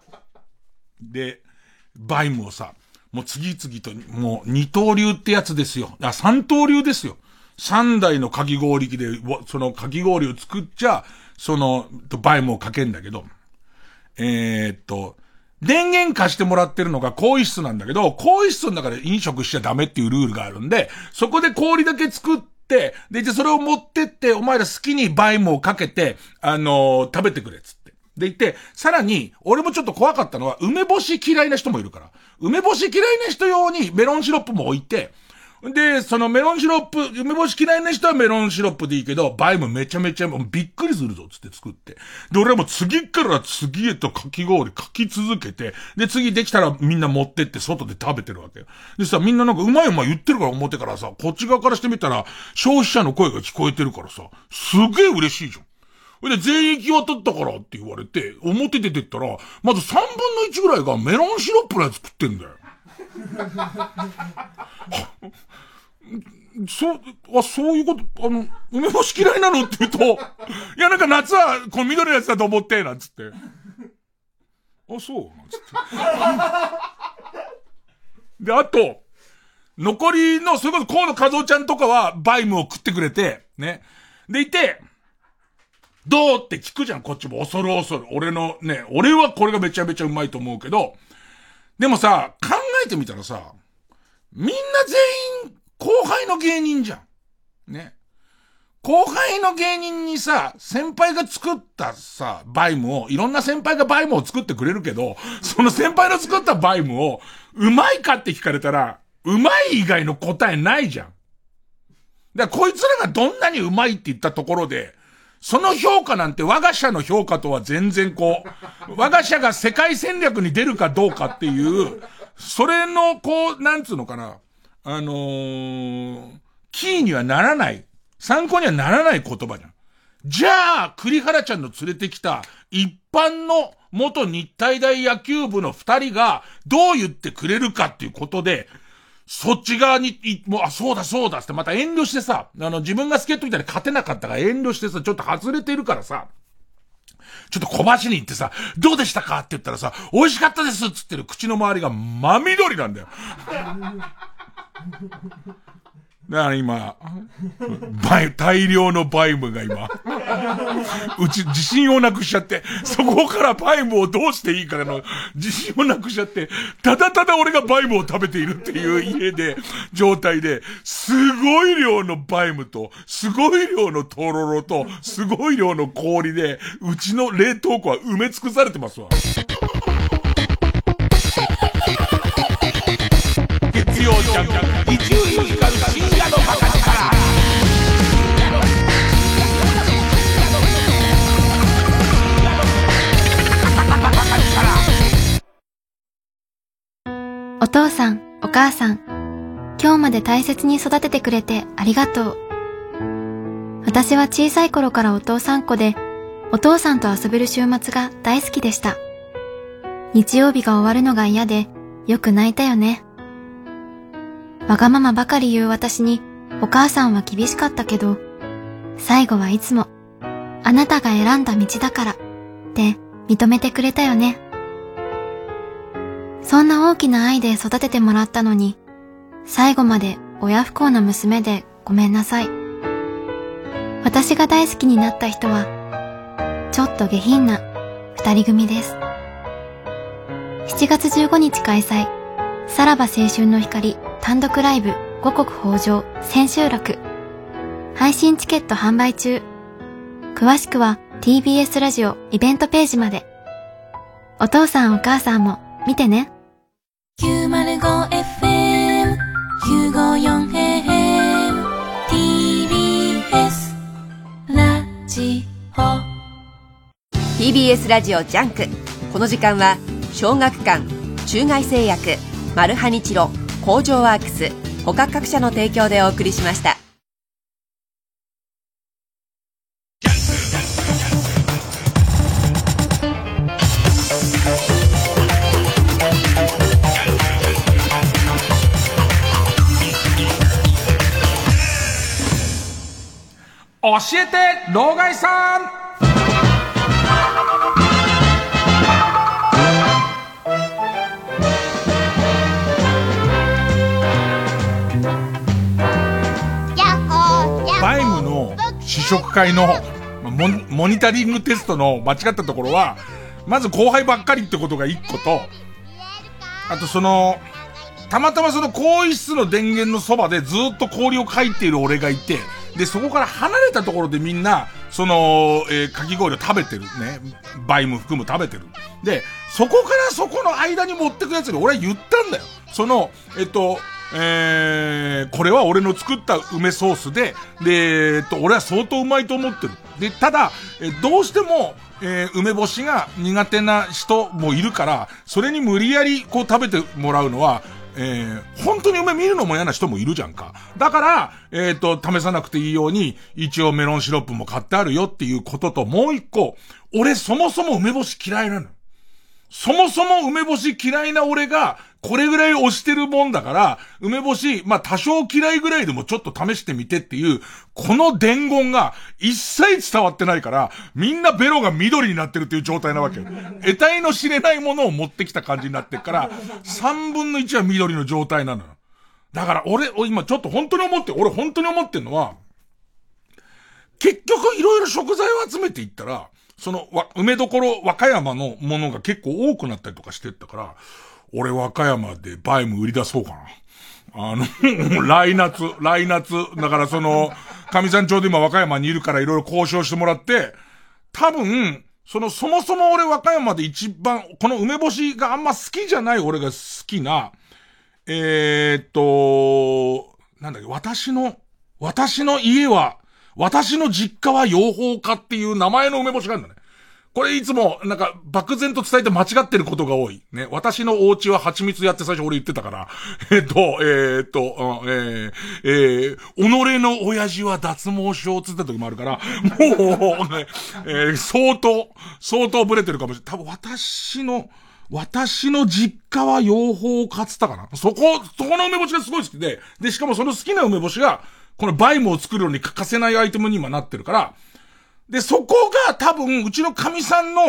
で、バイムをさ、もう次々と、もう二刀流ってやつですよ。あ、三刀流ですよ。三台のかき氷機で、そのかき氷を作っちゃ、その、バイムをかけんだけど、えー、っと、電源貸してもらってるのが更衣室なんだけど、更衣室の中で飲食しちゃダメっていうルールがあるんで、そこで氷だけ作って、で、じゃそれを持ってって、お前ら好きにバイムをかけて、あのー、食べてくれっつって。で言って、さらに、俺もちょっと怖かったのは、梅干し嫌いな人もいるから。梅干し嫌いな人用にメロンシロップも置いて、で、そのメロンシロップ、梅干し嫌いな人はメロンシロップでいいけど、バイムもめちゃめちゃびっくりするぞ、つって作って。で、俺はもう次から次へとかき氷かき続けて、で、次できたらみんな持ってって外で食べてるわけ。でさ、みんななんかうまいうまい言ってるから表からさ、こっち側からしてみたら、消費者の声が聞こえてるからさ、すげえ嬉しいじゃん。で、全員行き渡ったからって言われて、表出てったら、まず3分の1ぐらいがメロンシロップのやつ食ってんだよ。そう、あ、そういうこと、あの、梅干し嫌いなのって言うと、いや、なんか夏は、この緑のやつだと思って、なんつって。あ、そうなんつって。で、あと、残りの、それこそ河野和夫ちゃんとかは、バイムを食ってくれて、ね。でいて、どうって聞くじゃん、こっちも。恐る恐る。俺のね、俺はこれがめちゃめちゃうまいと思うけど、でもさ、考えてみたらさ、みんな全員後輩の芸人じゃん。ね。後輩の芸人にさ、先輩が作ったさ、バイムを、いろんな先輩がバイムを作ってくれるけど、その先輩の作ったバイムを、うまいかって聞かれたら、うまい以外の答えないじゃん。だからこいつらがどんなにうまいって言ったところで、その評価なんて我が社の評価とは全然こう、我が社が世界戦略に出るかどうかっていう、それのこう、なんつうのかな、あのー、キーにはならない、参考にはならない言葉じゃん。じゃあ、栗原ちゃんの連れてきた一般の元日体大野球部の二人がどう言ってくれるかっていうことで、そっち側に、いもう、あ、そうだそうだってまた遠慮してさ、あの、自分が助っ人みたいに勝てなかったから遠慮してさ、ちょっと外れてるからさ、ちょっと小橋に行ってさ、どうでしたかって言ったらさ、美味しかったですっつってる口の周りが真緑なんだよ。だから今、バイ、大量のバイムが今、うち自信をなくしちゃって、そこからバイムをどうしていいかの自信をなくしちゃって、ただただ俺がバイムを食べているっていう家で、状態で、すごい量のバイムと、すごい量のとろろと、すごい量の氷で、うちの冷凍庫は埋め尽くされてますわ。曜ジャン伊集院光深夜の博士からお父さん、お母さん、今日まで大切に育ててくれてありがとう。私は小さい頃からお父さん子で、お父さんと遊べる週末が大好きでした。日曜日が終わるのが嫌で、よく泣いたよね。わがままばかり言う私にお母さんは厳しかったけど、最後はいつも、あなたが選んだ道だから、って認めてくれたよね。そんな大きな愛で育ててもらったのに、最後まで親不幸な娘でごめんなさい。私が大好きになった人は、ちょっと下品な二人組です。7月15日開催、さらば青春の光単独ライブ五穀豊穣千秋楽。配信チケット販売中。詳しくは TBS ラジオイベントページまで。お父さんお母さんも見てね。905FM954AM TBS ラジオ。TBS ラジオ JUNK。この時間は小学館中外製薬マルハニチロ工場ワークス他各社の提供でお送りしました。教えて老害さん。食会のモモニタリングテストの間違ったところは、まず後輩ばっかりってことが一個と、あとその、たまたまその更衣室の電源のそばでずっと氷を書いている俺がいて、で、そこから離れたところでみんな、その、えー、かき氷を食べてるね。バイム含む食べてる。で、そこからそこの間に持ってくやつに俺は言ったんだよ。その、えっと、えー、これは俺の作った梅ソースで、で、えっと、俺は相当うまいと思ってる。で、ただ、えどうしても、えー、梅干しが苦手な人もいるから、それに無理やりこう食べてもらうのは、えー、本当に梅見るのも嫌な人もいるじゃんか。だから、えっ、ー、と、試さなくていいように、一応メロンシロップも買ってあるよっていうことと、もう一個、俺そもそも梅干し嫌いなの。そもそも梅干し嫌いな俺が、これぐらい押してるもんだから、梅干し、まあ多少嫌いぐらいでもちょっと試してみてっていう、この伝言が一切伝わってないから、みんなベロが緑になってるっていう状態なわけ。得体の知れないものを持ってきた感じになってるから、三分の一は緑の状態なのよ。だから俺、今ちょっと本当に思って、俺本当に思ってんのは、結局いろいろ食材を集めていったら、その、わ、梅どころ和歌山のものが結構多くなったりとかしてったから、俺和歌山でバイム売り出そうかな。あの、来夏、来夏、だからその、上山町で今和歌山にいるからいろいろ交渉してもらって、多分、その、そもそも俺和歌山で一番、この梅干しがあんま好きじゃない俺が好きな、えー、っと、なんだっけ、私の、私の家は、私の実家は養蜂家っていう名前の梅干しがあるんだね。これいつも、なんか、漠然と伝えて間違ってることが多い。ね。私のお家は蜂蜜やって最初俺言ってたから。えっと、えー、っと、えー、えー、己の親父は脱毛症つった時もあるから、もう、ね、えー、相当、相当ブレてるかもしれない。多分私の、私の実家は養蜂家つったかなそこ、そこの梅干しがすごい好きで、で、しかもその好きな梅干しが、このバイムを作るのに欠かせないアイテムに今なってるから、で、そこが多分、うちの神さんの、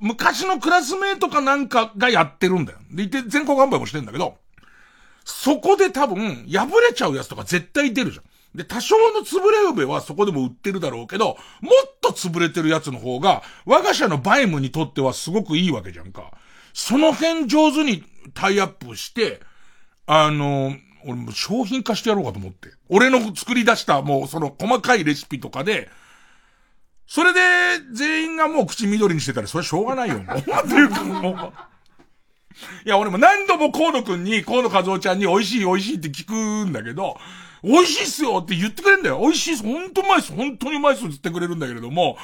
昔のクラスメイトかなんかがやってるんだよ。で、いて全国販売もしてんだけど、そこで多分、破れちゃうやつとか絶対出るじゃん。で、多少の潰れ梅はそこでも売ってるだろうけど、もっと潰れてるやつの方が、我が社のバイムにとってはすごくいいわけじゃんか。その辺上手にタイアップして、あの、俺も商品化してやろうかと思って。俺の作り出したもうその細かいレシピとかで、それで、全員がもう口緑にしてたら、それはしょうがないよ。もう。っていうか、もう。いや、俺も何度も河野くんに、河野和夫ちゃんに美味しい美味しいって聞くんだけど、美味しいっすよって言ってくれるんだよ。美味しいっす。ほんとうまいっす。本当にうまいっすって言ってくれるんだけれども、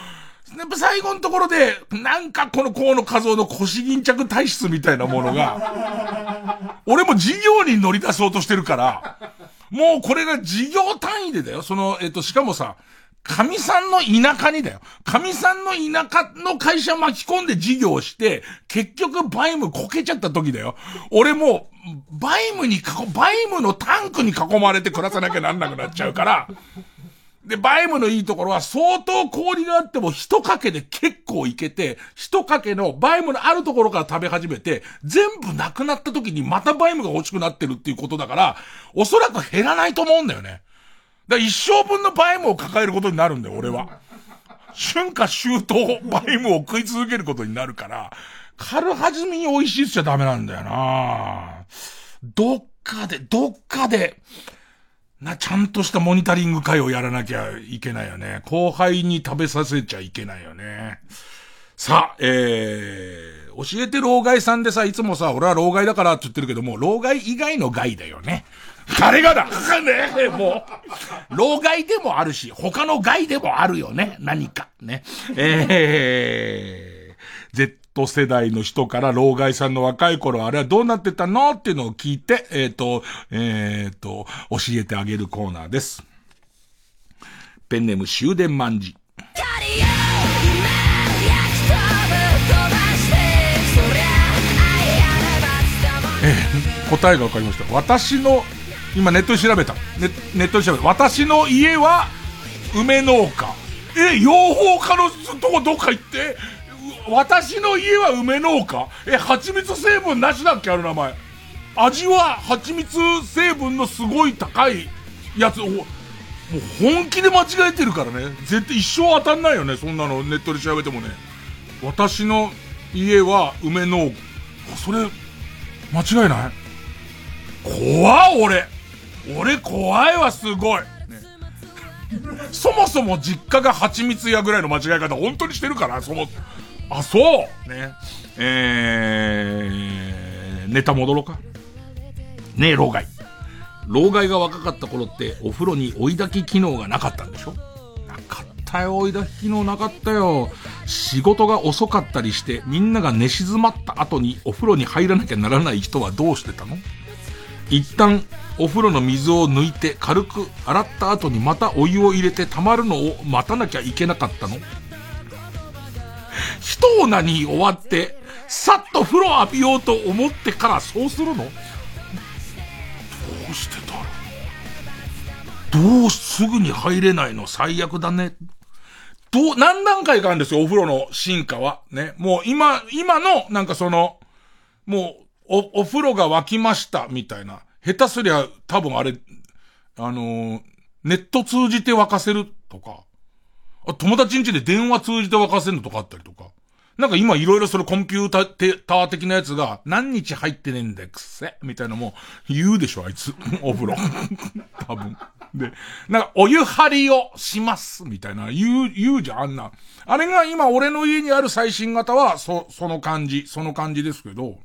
やっぱ最後のところで、なんかこの河野和夫の腰巾着体質みたいなものが、俺も事業に乗り出そうとしてるから、もうこれが事業単位でだよ。その、えっと、しかもさ、神さんの田舎にだよ。神さんの田舎の会社巻き込んで事業して、結局バイムこけちゃった時だよ。俺もう、バイムに囲、バイムのタンクに囲まれて暮らさなきゃなんなくなっちゃうから、で、バイムのいいところは相当氷があっても一かけで結構いけて、一かけのバイムのあるところから食べ始めて、全部なくなった時にまたバイムが欲しくなってるっていうことだから、おそらく減らないと思うんだよね。だから一生分のバイムを抱えることになるんだよ、俺は。春夏秋冬バイムを食い続けることになるから、軽はずみに美味しいっちゃダメなんだよなどっかで、どっかで、な、ちゃんとしたモニタリング会をやらなきゃいけないよね。後輩に食べさせちゃいけないよね。さあ、えー、教えて老害さんでさ、いつもさ、俺は老害だからって言ってるけども、老害以外の害だよね。誰がだ？ねもう、老害でもあるし、他の害でもあるよね。何か。ね。えー、絶 Z 世代の人から老害さんの若い頃あれはどうなってたの？っていうのを聞いて、えっ、ー、と、えっ、ー、と、教えてあげるコーナーです。ペンネーム終電万事。えー、答えがわかりました。私の今ネットで調べた。ネネットで調べた。私の家は梅農家。え、養蜂家のとこどっか行って、私の家は梅農家え、蜂蜜成分なしだっけある名前。味は蜂蜜成分のすごい高いやつを、もう本気で間違えてるからね。絶対一生当たんないよね。そんなのネットで調べてもね。私の家は梅農家。それ、間違いない？怖俺俺怖いわ、すごい。そもそも実家が蜂蜜屋ぐらいの間違い方本当にしてるから、そも、あ、そうね。えー、ネタ戻ろうか。ねえ、老害。老害が若かった頃ってお風呂に追い炊き機能がなかったんでしょ？なかったよ、追い炊き機能なかったよ。仕事が遅かったりしてみんなが寝静まった後にお風呂に入らなきゃならない人はどうしてたの？一旦お風呂の水を抜いて軽く洗った後にまたお湯を入れて溜まるのを待たなきゃいけなかったの？一オナに終わって、さっと風呂浴びようと思ってからそうするの？どうしてだろう？どうすぐに入れないの？最悪だね。どう、何段階かあるんですよ、お風呂の進化は。ね。もう今、今の、なんかその、もう、お、お風呂が沸きました、みたいな。下手すりゃ、多分あれ、あのー、ネット通じて沸かせるとか、あ友達ん家で電話通じて沸かせるのとかあったりとか。なんか今いろいろそのコンピューター的なやつが、何日入ってねえんだよ、くせみたいなのも言うでしょ、あいつ。お風呂。多分。で、なんか、お湯張りをします、みたいな、言う、言うじゃん、あんな。あれが今俺の家にある最新型は、そ、その感じ、その感じですけど、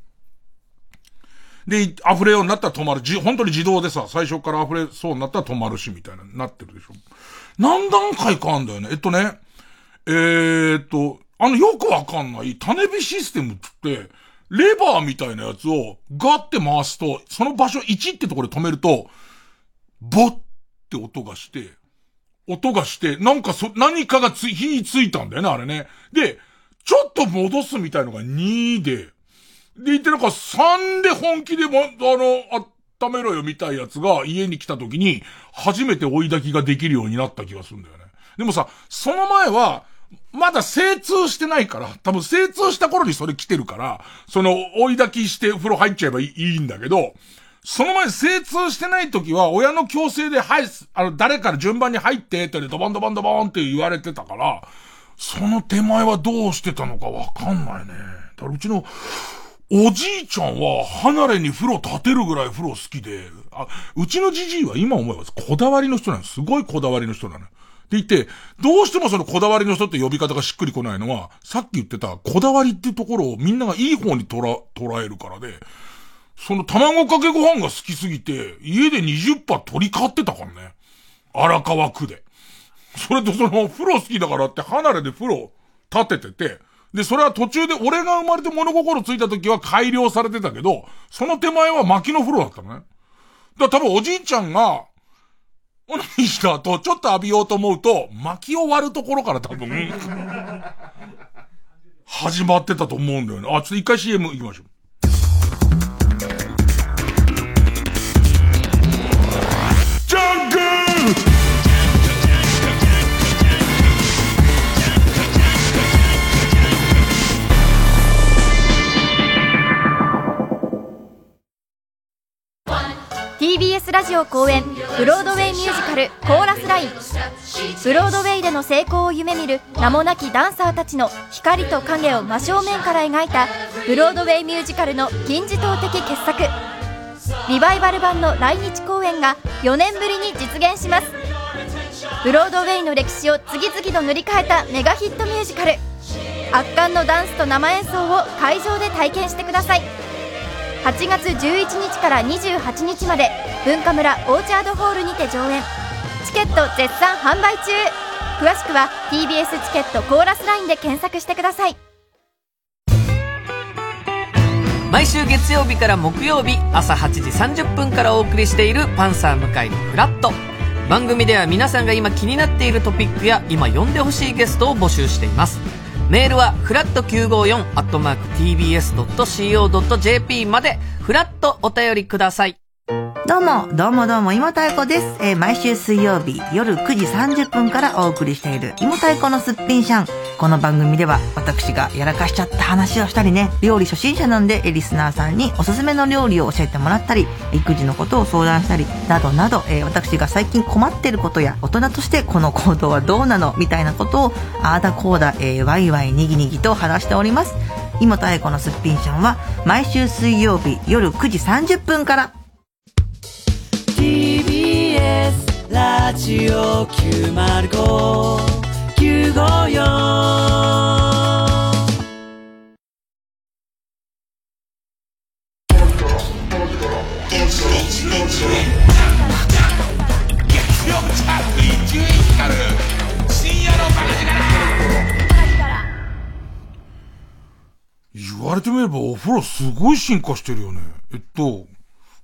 で、溢れようになったら止まる。じ、本当に自動でさ、最初から溢れそうになったら止まるし、みたいな、なってるでしょ。何段階かあんだよね。えっとね、えー、っと、あの、よくわかんない種火システムって、レバーみたいなやつをガッて回すと、その場所1ってところで止めると、ボッって音がして、音がして、なんかそ、何かがつ、火についたんだよね、あれね。で、ちょっと戻すみたいのが2で、で、言ってなんか3で本気でも、あの、あ温めろよみたいやつが家に来た時に、初めて追い焚きができるようになった気がするんだよね。でもさ、その前は、まだ精通してないから、多分精通した頃にそれ来てるから、その追い焚きして風呂入っちゃえばいいんだけど、その前精通してない時は、親の強制で、はい、あの、誰から順番に入ってって、ドボンドボンドボンって言われてたから、その手前はどうしてたのかわかんないね。だからうちの、おじいちゃんは離れに風呂立てるぐらい風呂好きで、あ、うちのじじいは今思えばこだわりの人なの。すごいこだわりの人なの。って言って、どうしてもそのこだわりの人って呼び方がしっくりこないのは、さっき言ってたこだわりっていうところをみんながいい方に捉捉えるからで、その卵かけご飯が好きすぎて、家で20羽取り買ってたからね。荒川区で。それとその、風呂好きだからって離れで風呂立ててて、で、それは途中で俺が生まれて物心ついた時は改良されてたけど、その手前は薪の風呂だったのね。だから多分おじいちゃんが、オナニーした後、ちょっと浴びようと思うと、薪を割るところから多分、始まってたと思うんだよね。あ、ちょっと一回 CM 行きましょう。TBS ラジオ公演ブロードウェイミュージカル「コーラスライン」ブロードウェイでの成功を夢見る名もなきダンサーたちの光と影を真正面から描いたブロードウェイミュージカルの金字塔的傑作。リバイバル版の来日公演が4年ぶりに実現します。ブロードウェイの歴史を次々と塗り替えたメガヒットミュージカル。圧巻のダンスと生演奏を会場で体験してください。8月11日から28日まで文化村オーチャードホールにて上演。チケット絶賛販売中。詳しくは TBS チケットコーラスラインで検索してください。毎週月曜日から木曜日朝8時30分からお送りしている「パンサー向井のフラット」番組では皆さんが今気になっているトピックや今呼んでほしいゲストを募集しています。メールはフラット954アットマーク TBS.CO.JP までフラットお便りください。どうも、どうもどうも、芋太鼓です。えー、毎週水曜日夜9時30分からお送りしている芋太鼓のすっぴんシャン。この番組では私がやらかしちゃった話をしたりね、料理初心者なんでリスナーさんにおすすめの料理を教えてもらったり、育児のことを相談したり、などなど、えー、私が最近困ってることや大人としてこの行動はどうなのみたいなことをあーだこうだ、えー、ワイワイにぎにぎと話しております。芋太鼓のすっぴんシャンは毎週水曜日夜9時30分から TBS ラジオ905954言われてみればお風呂すごい進化してるよね。えっと、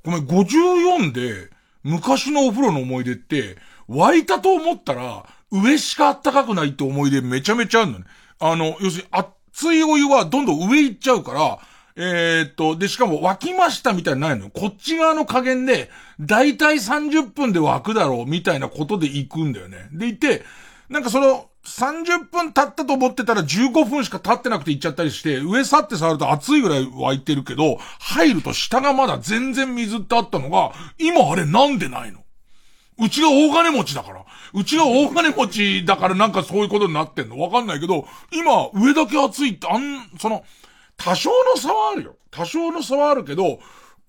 ごめん、54で、昔のお風呂の思い出って、湧いたと思ったら、上しかあったかくないって思い出めちゃめちゃあるのね。あの、要するに熱いお湯はどんどん上行っちゃうから、えー、っと、で、しかも沸きましたみたいなないのこっち側の加減で、だいたい30分で沸くだろうみたいなことで行くんだよね。でいて、なんかその、30分経ったと思ってたら15分しか経ってなくて行っちゃったりして、上去って触ると熱いぐらい沸いてるけど、入ると下がまだ全然水ってあったのが、今あれなんでないの？うちが大金持ちだから。うちが大金持ちだからなんかそういうことになってんの？わかんないけど、今上だけ熱いってあん、その、多少の差はあるよ。多少の差はあるけど、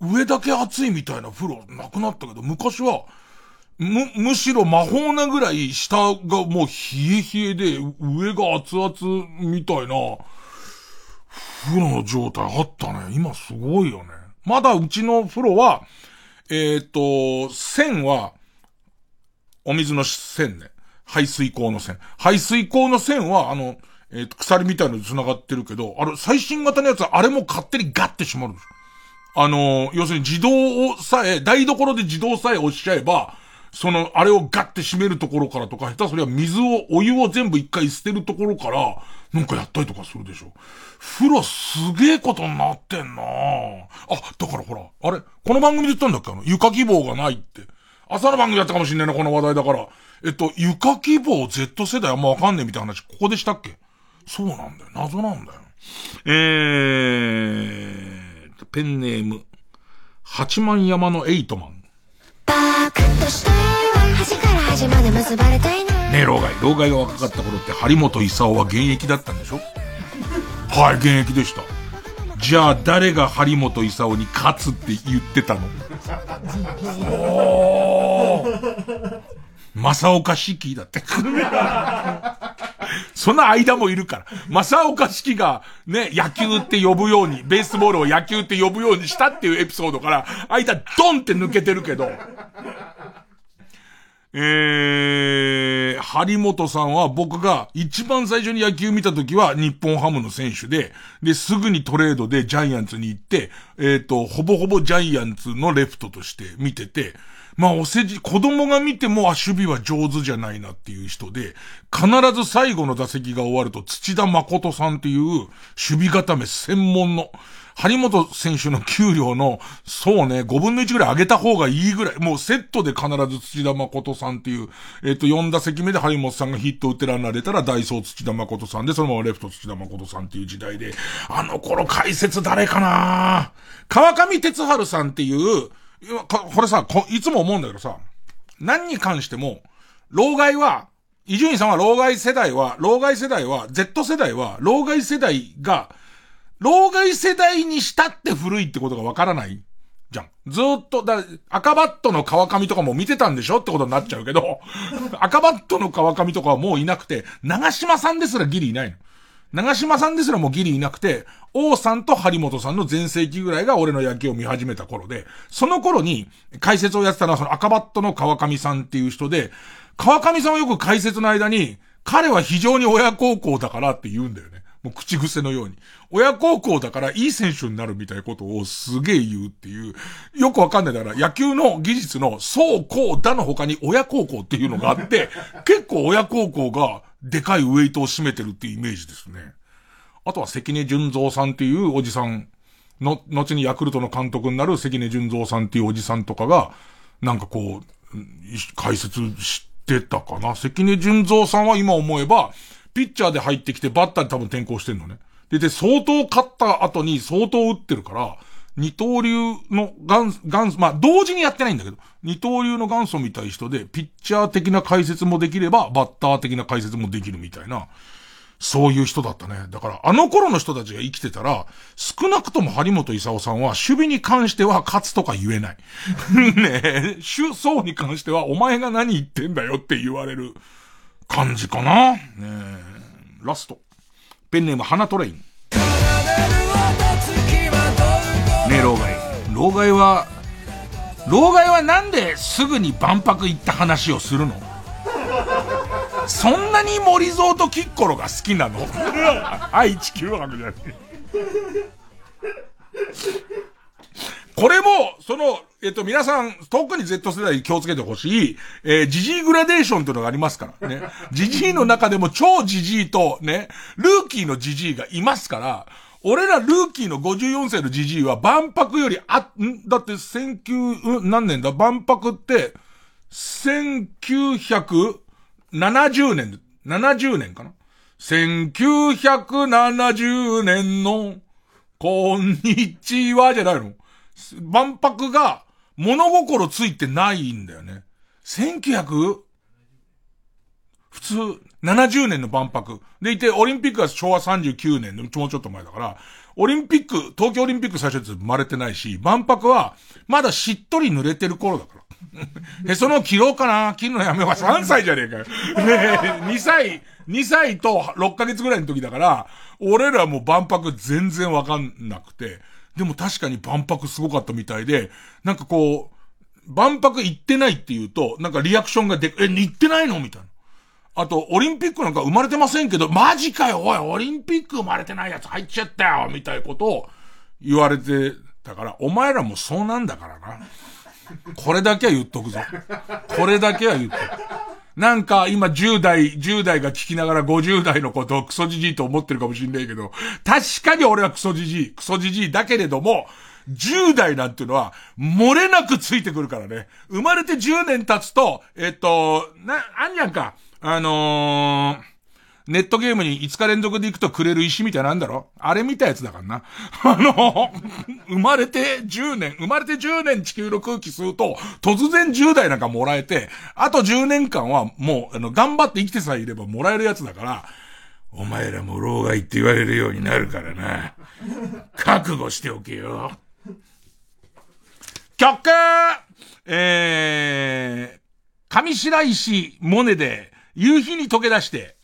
上だけ熱いみたいな風呂なくなったけど、昔は、む、むしろ魔法なぐらい下がもう冷え冷えで、上が熱々みたいな、風呂の状態あったね。今すごいよね。まだうちの風呂は、えっ、と、線は、お水の線ね。排水口の線。排水口の線は、あの、えっ、と、鎖みたいので繋がってるけど、あれ、最新型のやつは、あれも勝手にガッて閉まるあの、要するに自動をさえ、台所で自動さえ押しちゃえば、その、あれをガッて閉めるところからとか、下手すりゃ水を、お湯を全部一回捨てるところから、なんかやったりとかするでしょ。風呂すげえことになってんなあ、だからほら、あれ、この番組で言ったんだっけ？あの、床希望がないって。朝の番組だったかもしんないな、この話題だから。えっと、床希望 Z 世代あんまわかんねえみたいな話、ここでしたっけ？そうなんだよ。謎なんだよ。えー、ペンネーム、八幡山のエイトマン。ねえ、老害。老害が若かった頃って張本勲は現役だったんでしょ？はい、現役でした。じゃあ誰が張本勲に勝つって言ってたの？おー。正岡式だって。その間もいるから。正岡式がね、野球って呼ぶように、ベースボールを野球って呼ぶようにしたっていうエピソードから、間ドンって抜けてるけど、えー、張本さんは僕が一番最初に野球見た時は日本ハムの選手で、で、すぐにトレードでジャイアンツに行って、えっ、ー、と、ほぼほぼジャイアンツのレフトとして見てて、まあ、お世辞、子供が見ても、あ、守備は上手じゃないなっていう人で、必ず最後の打席が終わると、土田誠さんっていう、守備固め専門の、張本選手の給料の、そうね、5分の1ぐらい上げた方がいいぐらい、もうセットで必ず土田誠さんっていう、えっ、と、4打席目で張本さんがヒット打てられたら、ダイソー土田誠さんで、そのままレフト土田誠さんっていう時代で、あの頃解説誰かな？川上哲治さんっていう、これさ、いつも思うんだけどさ、何に関しても、老害は、伊集院さんは老害世代は、老害世代は、Z 世代は、老害世代が、老害世代にしたって古いってことがわからないじゃん。ずっと、だ、赤バットの川上とかも見てたんでしょってことになっちゃうけど、赤バットの川上とかはもういなくて、長島さんですらギリいないの。長島さんですらもギリいなくて、王さんと張本さんの全盛期ぐらいが俺の野球を見始めた頃で、その頃に解説をやってたのはその赤バットの川上さんっていう人で、川上さんはよく解説の間に、彼は非常に親孝行だからって言うんだよね。もう口癖のように。親孝行だからいい選手になるみたいなことをすげえ言うっていう、よくわかんないだから野球の技術のそうこうだの他に親孝行っていうのがあって、結構親孝行がでかいウェイトを占めてるっていうイメージですね。あとは関根淳三さんっていうおじさんの、後にヤクルトの監督になる関根淳三さんっていうおじさんとかが、なんかこう、解説してたかな。関根淳三さんは今思えば、ピッチャーで入ってきてバッターに多分転向してんのね。で、で、相当勝った後に相当打ってるから、二刀流の元、元、まあ、同時にやってないんだけど、二刀流の元祖みたい人で、ピッチャー的な解説もできれば、バッター的な解説もできるみたいな、そういう人だったね。だから、あの頃の人たちが生きてたら、少なくとも張本勲さんは、守備に関しては勝つとか言えない。ねえ、主走に関しては、お前が何言ってんだよって言われる感じかな。ねえ、ラスト。ペンネーム、花トレイン。ね老害。老害は、老害はなんですぐに万博行った話をするの？そんなに森蔵とキッコロが好きなの？愛地球博じゃねこれも、その、えっと、皆さん、特に Z 世代気をつけてほしい、えー、ジジイグラデーションというのがありますから、ね。ジジイの中でも超ジジイと、ね、ルーキーのジジイがいますから、俺らルーキーの54歳のジジイは万博よりあ、ん？だって19、何年だ？万博って、1970年、70年かな ?1970 年の、こんにちはじゃないの？万博が物心ついてないんだよね。1900? 普通、70年の万博。でいて、オリンピックは昭和39年の、もうちょっと前だから、オリンピック、東京オリンピック最初生まれてないし、万博は、まだしっとり濡れてる頃だから。へその切ろうかな切るのやめようか。3歳じゃねえかよ。2歳、2歳と6ヶ月ぐらいの時だから、俺らも万博全然わかんなくて、でも確かに万博すごかったみたいで、なんかこう、万博行ってないって言うと、なんかリアクションがで、え、行ってないのみたいな。あと、オリンピックなんか生まれてませんけど、マジかよおい、オリンピック生まれてないやつ入っちゃったよみたいなことを言われてたから、お前らもそうなんだからな。これだけは言っとくぞ。これだけは言っとく。なんか今10代、10代が聞きながら50代のことをクソじじいと思ってるかもしんないけど、確かに俺はクソじじい、クソじじいだけれども、10代なんていうのは、漏れなくついてくるからね。生まれて10年経つと、えっと、な、あんにゃんか、あのー、ネットゲームに5日連続で行くとくれる石みたいなんだろ？あれ見たやつだからな。あの、生まれて10年、生まれて10年地球の空気吸うと、突然10代なんかもらえて、あと10年間はもう、あの、頑張って生きてさえいればもらえるやつだから、お前らも老害って言われるようになるからな。覚悟しておけよ。曲えー、上白石モネで、夕日に溶け出して、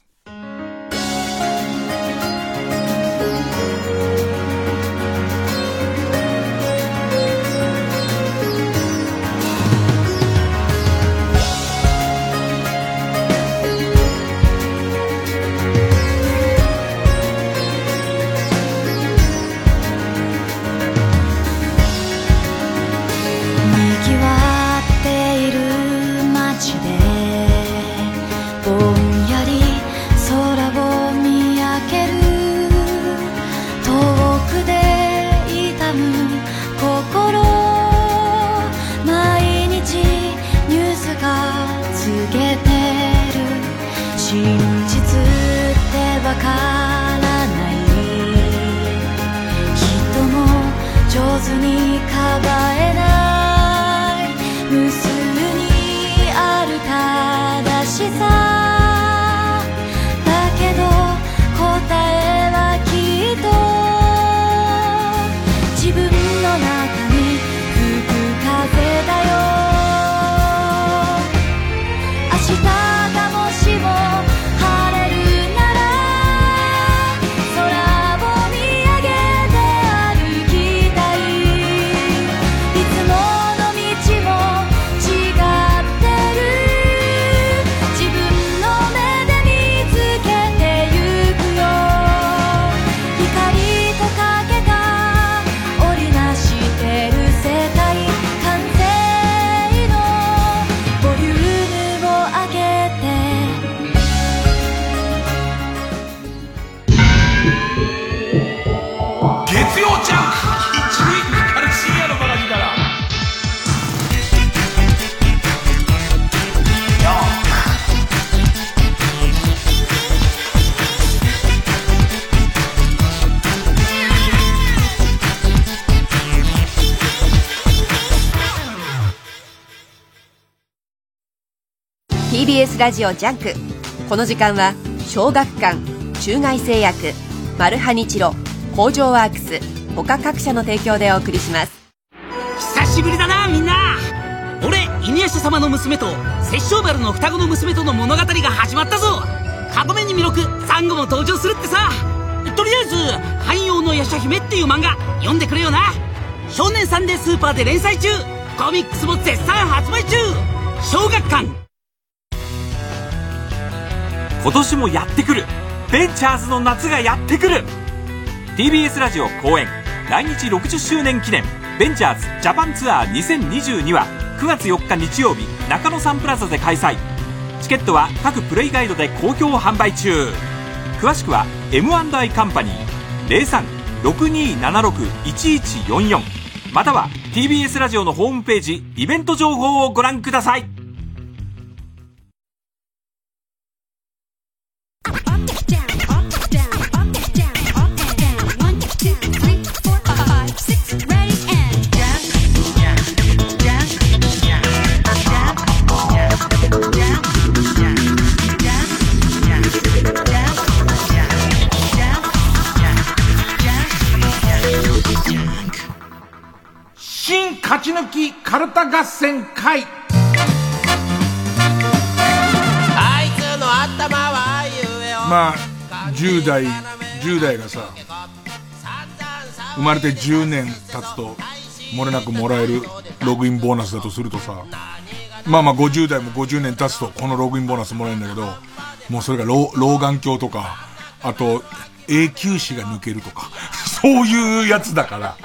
ラジオ JUNK。この時間は小学館中外製薬マルハニチロ工場ワークス他各社の提供でお送りします。久しぶりだなみんな。俺犬夜叉様の娘と殺生丸の双子の娘との物語が始まったぞ。かごめに弥勒珊瑚も登場するってさ。とりあえず「半妖の夜叉姫」っていう漫画読んでくれよな。少年サンデースーパーで連載中。コミックスも絶賛発売中。小学館。今年もやってくる。ベンチャーズの夏がやってくる。TBS ラジオ公演。来日60周年記念。ベンチャーズジャパンツアー2022は9月4日日曜日中野サンプラザで開催。チケットは各プレイガイドで好評販売中。詳しくは M&I カンパニー03-6276-1144または TBS ラジオのホームページイベント情報をご覧ください。カルタ合戦会あいつの頭は言えよまあ10代10代がさ生まれて10年経つと、漏れなくもらえるログインボーナスだとするとさ、まあまあ50代も50年経つとこのログインボーナスもらえるんだけど、もうそれが老老眼鏡とか、あと永久歯が抜けるとか、そういうやつだから。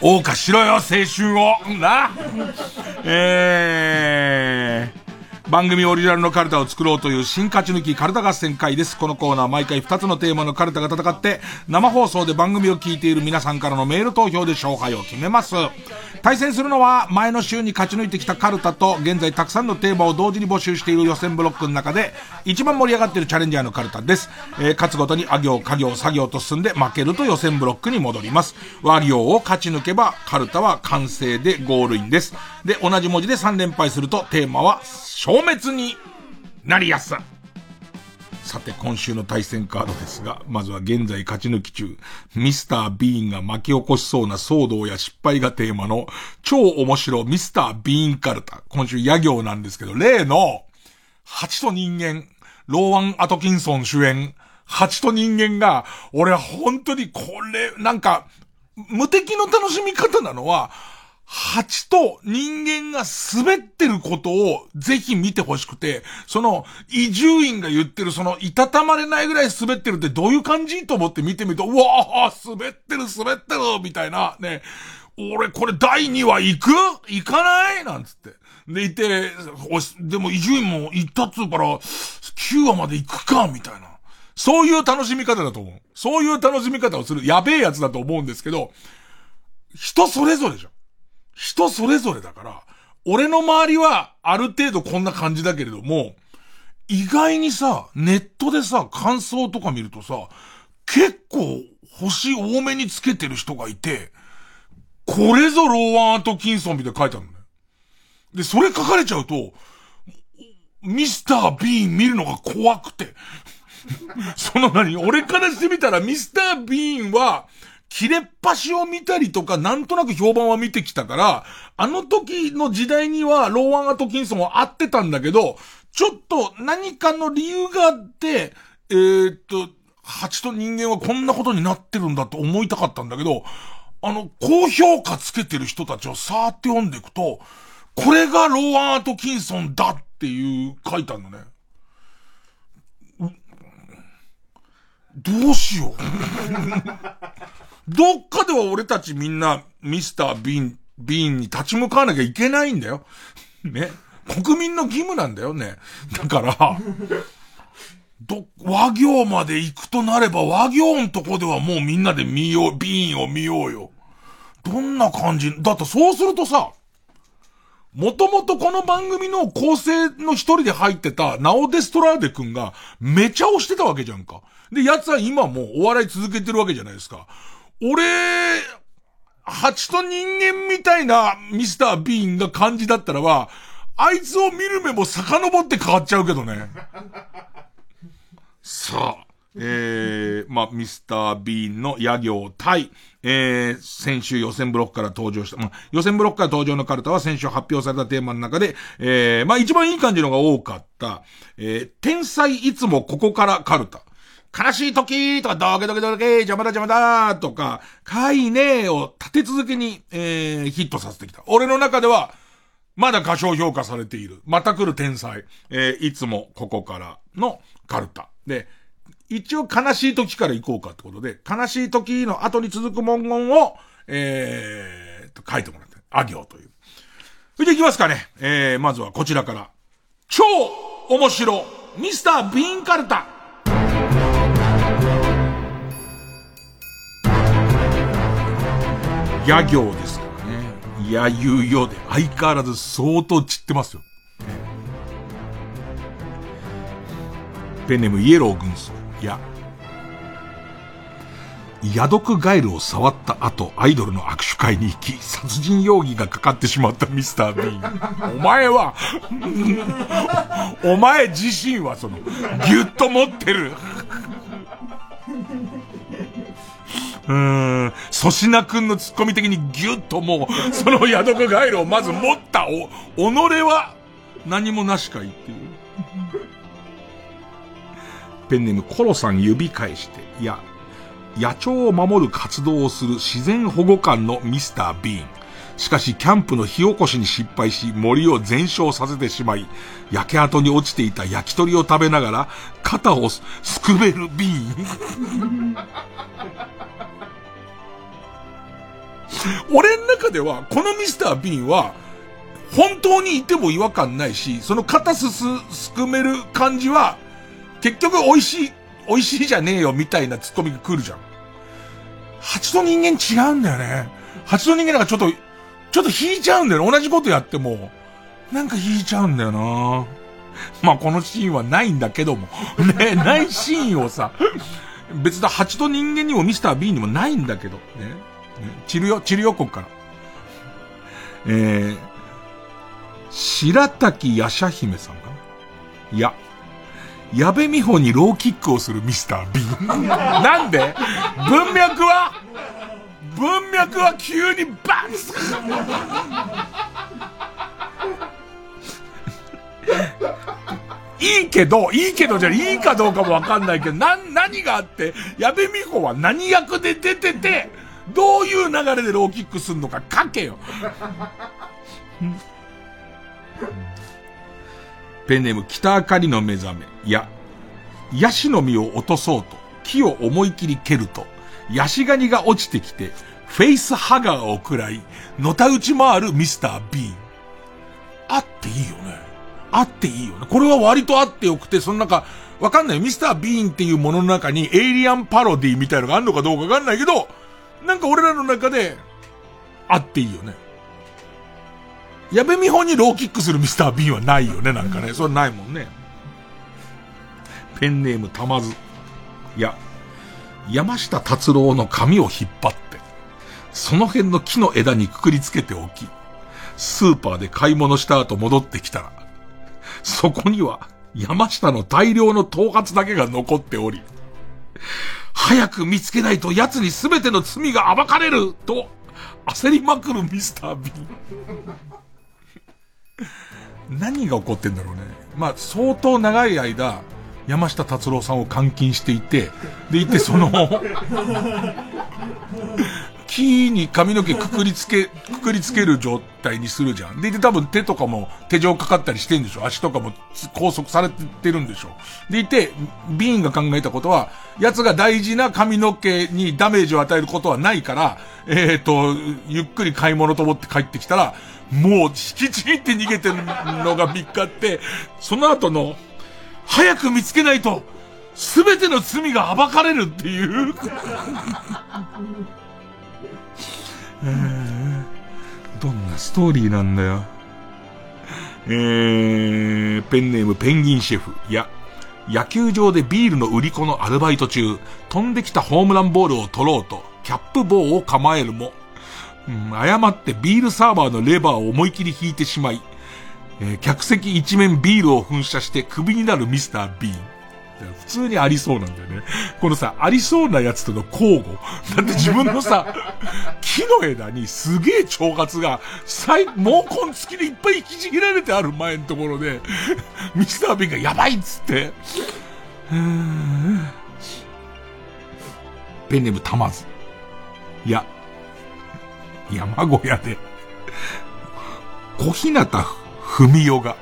謳歌しろよ、青春をなえー。番組オリジナルのカルタを作ろうという新勝ち抜きカルタ合戦会です。このコーナー毎回2つのテーマのカルタが戦って、生放送で番組を聞いている皆さんからのメール投票で勝敗を決めます。対戦するのは前の週に勝ち抜いてきたカルタと現在たくさんのテーマを同時に募集している予選ブロックの中で一番盛り上がっているチャレンジャーのカルタです。えー、勝つごとにあ行、家業、作業と進んで負けると予選ブロックに戻ります。和行を勝ち抜けばカルタは完成でゴールインです。で、同じ文字で3連敗するとテーマは消滅になりやす。さて、今週の対戦カードですが、まずは現在勝ち抜き中、ミスター・ビーンが巻き起こしそうな騒動や失敗がテーマの超面白ミスター・ビーンカルタ。今週野行なんですけど、例の、蜂と人間、ローワン・アトキンソン主演、蜂と人間が、俺は本当にこれ、なんか、無敵の楽しみ方なのは、蜂と人間が滑ってることをぜひ見てほしくて、その、移住院が言ってるその、いたたまれないぐらい滑ってるってどういう感じ？と思って見てみると、うわぁ、滑ってる滑ってるみたいな、ね。俺これ第2話行く？行かない？なんつって。で、いて、でも移住院も行ったっつうから、9話まで行くかみたいな。そういう楽しみ方だと思う。そういう楽しみ方をする、やべえやつだと思うんですけど、人それぞれじゃん。人それぞれだから、俺の周りはある程度こんな感じだけれども、意外にさ、ネットでさ、感想とか見るとさ、結構星多めにつけてる人がいて、これぞローワン・アトキンソンみたいな書いてあるのね。で、それ書かれちゃうと、ミスター・ビーン見るのが怖くて。その何？俺からしてみたらミスター・ビーンは、切れっ端を見たりとか、なんとなく評判は見てきたから、あの時の時代にはローワン・アトキンソンは合ってたんだけど、ちょっと何かの理由があって、えー、っと、蜂と人間はこんなことになってるんだと思いたかったんだけど、あの、高評価つけてる人たちをさーって読んでいくと、これがローワン・アトキンソンだっていう書いてあるのね。どうしよう。どっかでは俺たちみんなミスター・ビーン、ビーンに立ち向かわなきゃいけないんだよ。ね。国民の義務なんだよね。だから、ど、和行まで行くとなれば和行のとこではもうみんなで見よう、ビーンを見ようよ。どんな感じ？だってそうするとさ、もともとこの番組の構成の一人で入ってたナオデストラーデ君がめちゃ押してたわけじゃんか。で、奴は今もお笑い続けてるわけじゃないですか。俺、蜂と人間みたいなミスター・ビーンが感じだったらば、あいつを見る目も遡って変わっちゃうけどね。さあ、えー、まあ、ミスター・ビーンの野行対、えー、先週予選ブロックから登場した、まあ、予選ブロックから登場のカルタは先週発表されたテーマの中で、えー、まあ、一番いい感じのが多かった、えー、天才いつもここからカルタ。悲しい時とか、ドケドケドケ、邪魔だ邪魔だとか、かいねーを立て続けに、えー、ヒットさせてきた。俺の中では、まだ過小評価されている。また来る天才。えー、いつもここからのカルタ。で、一応悲しい時から行こうかってことで、悲しい時の後に続く文言を、えー、と書いてもらって、あ行という。それで行きますかね。えー、まずはこちらから。超面白ミスター・ビーンカルタ野行ですからね。野遊ようで相変わらず相当散ってますよ。ペンネームイエロー軍曹。いや、ヤドクガエルを触った後、アイドルの握手会に行き、殺人容疑がかかってしまったミスター・ビーン。お前は、お前自身はその、ぎゅっと持ってる。うん、粗品くんのツッコミ的にギュッともう、そのヤドクガエルをまず持ったお、己は何もなしかいっていう。ペンネームコロさん指返して、いや、野鳥を守る活動をする自然保護官のミスター・ビーン。しかし、キャンプの火起こしに失敗し、森を全焼させてしまい、焼け跡に落ちていた焼き鳥を食べながら、肩をすくめるビーン。俺の中では、このミスター・ビーンは、本当にいても違和感ないし、その肩すす、すくめる感じは、結局美味しい、美味しいじゃねえよみたいなツッコミが来るじゃん。蜂と人間違うんだよね。蜂と人間なんかちょっと、ちょっと引いちゃうんだよね。同じことやっても、なんか引いちゃうんだよなまあこのシーンはないんだけども。ね、ないシーンをさ、別だ、蜂と人間にもミスター B にもないんだけど、ね。ね散るよ、散るよ、こっから。えー、白滝やしゃ姫さんかな？いや、矢部美穂にローキックをするミスター B。なんで？文脈は？文脈は急にバンス。いいけど、いいけどじゃい。いかどうかもわかんないけど、な、何があって、矢部美穂は何役で出てて、どういう流れでローキックすんのか書けよ。ペンネーム北あかりの目覚め。や、ヤシの実を落とそうと、木を思い切り蹴ると、ヤシガニが落ちてきて、フェイスハガーを食らい、のた打ち回るミスター・ビーン。あっていいよね。あっていいよね。これは割とあってよくて、その中、わかんない。ミスター・ビーンっていうものの中にエイリアンパロディみたいのがあるのかどうかわかんないけど、なんか俺らの中で、あっていいよね。矢部美穂にローキックするミスター・ビーンはないよね、なんかね。それないもんね。ペンネームたまず。いや、山下達郎の髪を引っ張って、その辺の木の枝にくくりつけておき、スーパーで買い物した後戻ってきたら、そこには山下の大量の頭髪だけが残っており、早く見つけないと奴に全ての罪が暴かれると焦りまくるミスター・ビン。何が起こってんだろうね。まあ、相当長い間、山下達郎さんを監禁していて、でいてその木に髪の毛くくりつけ、くくりつける状態にするじゃん。でいて多分手とかも手錠かかったりしてんでしょ。足とかも拘束されてるんでしょ。でいて、ビーンが考えたことは、奴が大事な髪の毛にダメージを与えることはないから、えっ、ー、と、ゆっくり買い物と思って帰ってきたら、もう引きちぎって逃げてるのが3日って、その後の、早く見つけないと、すべての罪が暴かれるっていう。どんなストーリーなんだよ。えー、ペンネームペンギンシェフ。や、野球場でビールの売り子のアルバイト中、飛んできたホームランボールを取ろうと、キャップ棒を構えるも、うん、誤ってビールサーバーのレバーを思い切り引いてしまい、えー、客席一面ビールを噴射してクビになるミスター・ビーン。普通にありそうなんだよね。このさ、ありそうなやつとの交互。だって自分のさ、木の枝にすげえ腸活が、最、毛根付きでいっぱい引きちぎられてある前のところで、ミスター・ビーンがやばいっつって、ペンネームたまず。いや、山小屋で、小日向文代が、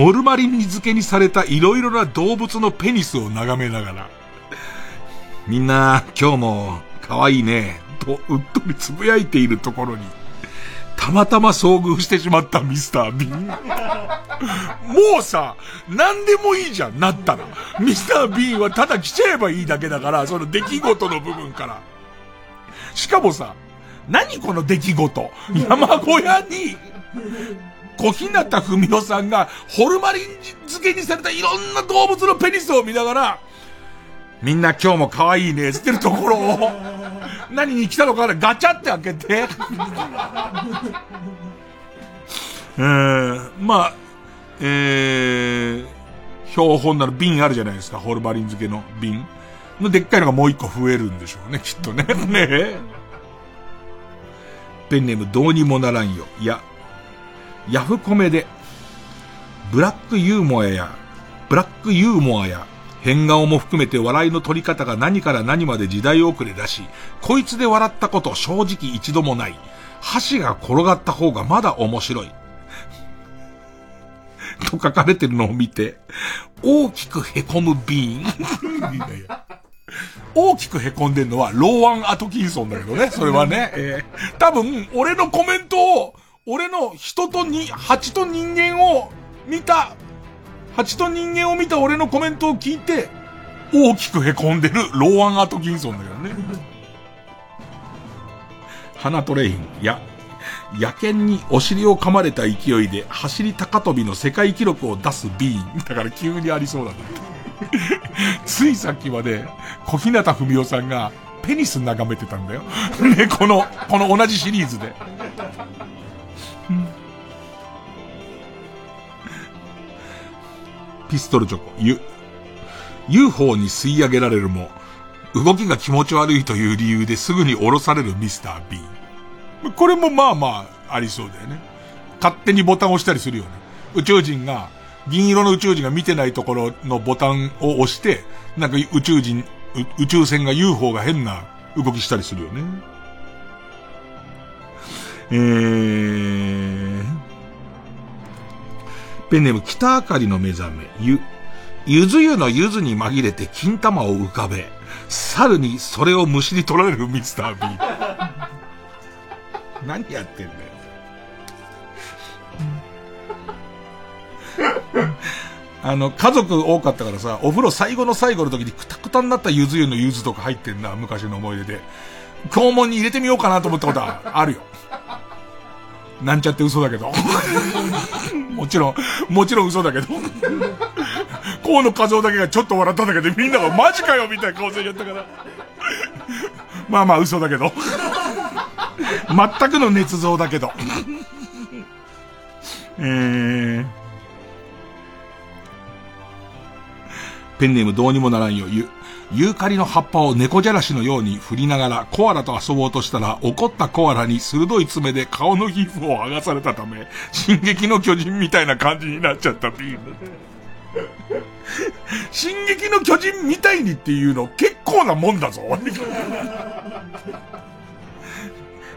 ホルマリンに漬けにされた色々な動物のペニスを眺めながら、みんな、今日も可愛いね、とうっとりつぶやいているところに、たまたま遭遇してしまったミスター・ビン。もうさ、何でもいいじゃん、なったら。ミスター・ビンはただ来ちゃえばいいだけだから、その出来事の部分から。しかもさ、何この出来事？山小屋に、小日向文夫さんが、ホルマリン漬けにされたいろんな動物のペニスを見ながら、みんな今日も可愛いね、つってるところを、何に来たのかな？ガチャって開けて。えー、まあ、えー、標本なら瓶あるじゃないですか、ホルマリン漬けの瓶。のでっかいのがもう一個増えるんでしょうね、きっとね。ねペンネームどうにもならんよ。いや、ヤフコメで、ブラックユーモアや、ブラックユーモアや、変顔も含めて笑いの取り方が何から何まで時代遅れだし、こいつで笑ったこと正直一度もない。箸が転がった方がまだ面白い。と書かれてるのを見て、大きく凹むビーン。大きく凹んでるのはローアン・アトキンソンだけどね、それはね。えー、多分、俺のコメントを、俺の人とに、蜂と人間を見た、蜂と人間を見た俺のコメントを聞いて、大きく凹んでるローアン・アトキンソンだけどね。花トレイン、や、野犬にお尻を噛まれた勢いで走り高跳びの世界記録を出すビーン。だから急にありそうなんだ。ついさっきまで、小日向文夫さんがペニス眺めてたんだよ。ね、この、この同じシリーズで。ピストルチョコ、U、UFO に吸い上げられるも、動きが気持ち悪いという理由ですぐに降ろされるミスター B。これもまあまあ、ありそうだよね。勝手にボタンを押したりするよね。宇宙人が、銀色の宇宙人が見てないところのボタンを押して、なんか宇宙人、宇宙船が UFO が変な動きしたりするよね。えー、ペンネーム北あかりの目覚め、ゆ、ゆず湯のゆずに紛れて金玉を浮かべ、猿にそれをむしり取られるミスター B。何やってんだよ。あの、家族多かったからさ、お風呂最後の最後の時にくたくたになったゆず湯のゆずとか入ってんな、昔の思い出で。肛門に入れてみようかなと思ったことはあるよ。なんちゃって嘘だけど。もちろん、もちろん嘘だけど。河野和夫だけがちょっと笑っただけど、みんながマジかよみたいな顔してやったから。まあまあ嘘だけど。全くの捏造だけど。えー。ペンネームどうにもならんよ。ゆ、ユーカリの葉っぱを猫じゃらしのように振りながらコアラと遊ぼうとしたら怒ったコアラに鋭い爪で顔の皮膚を剥がされたため、進撃の巨人みたいな感じになっちゃったビーム。進撃の巨人みたいにっていうの結構なもんだぞ。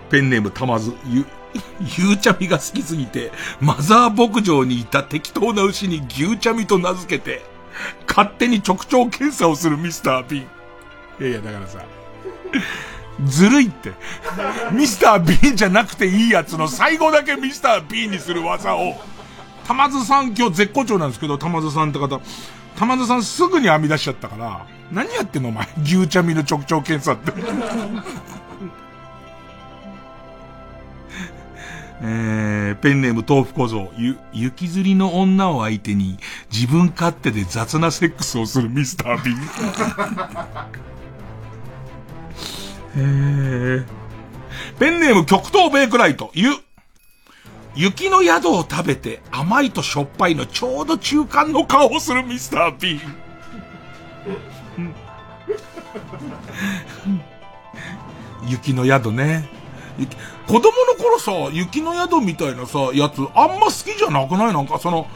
ペンネームたまず、ゆ、ゆうちゃみが好きすぎて、マザー牧場にいた適当な牛に牛ちゃみと名付けて、勝手に直腸検査をするミスター・ビン。いやいや、だからさ、ずるいって。ミスター・ビンじゃなくていいやつの最後だけミスター・ビンにする技を、玉津さん今日絶好調なんですけど、玉津さんって方、玉津さんすぐに編み出しちゃったから、何やってんのお前。牛ちゃみの直腸検査って。えー、ペンネーム豆腐小僧、ゆ、雪吊りの女を相手に自分勝手で雑なセックスをするミスター・ビン。えー、ペンネーム極東ベイクライト、ゆ、雪の宿を食べて甘いとしょっぱいのちょうど中間の顔をするミスター・ビン。雪の宿ね。子供の頃さ、雪の宿みたいなさ、やつ、あんま好きじゃなくない？なんかその、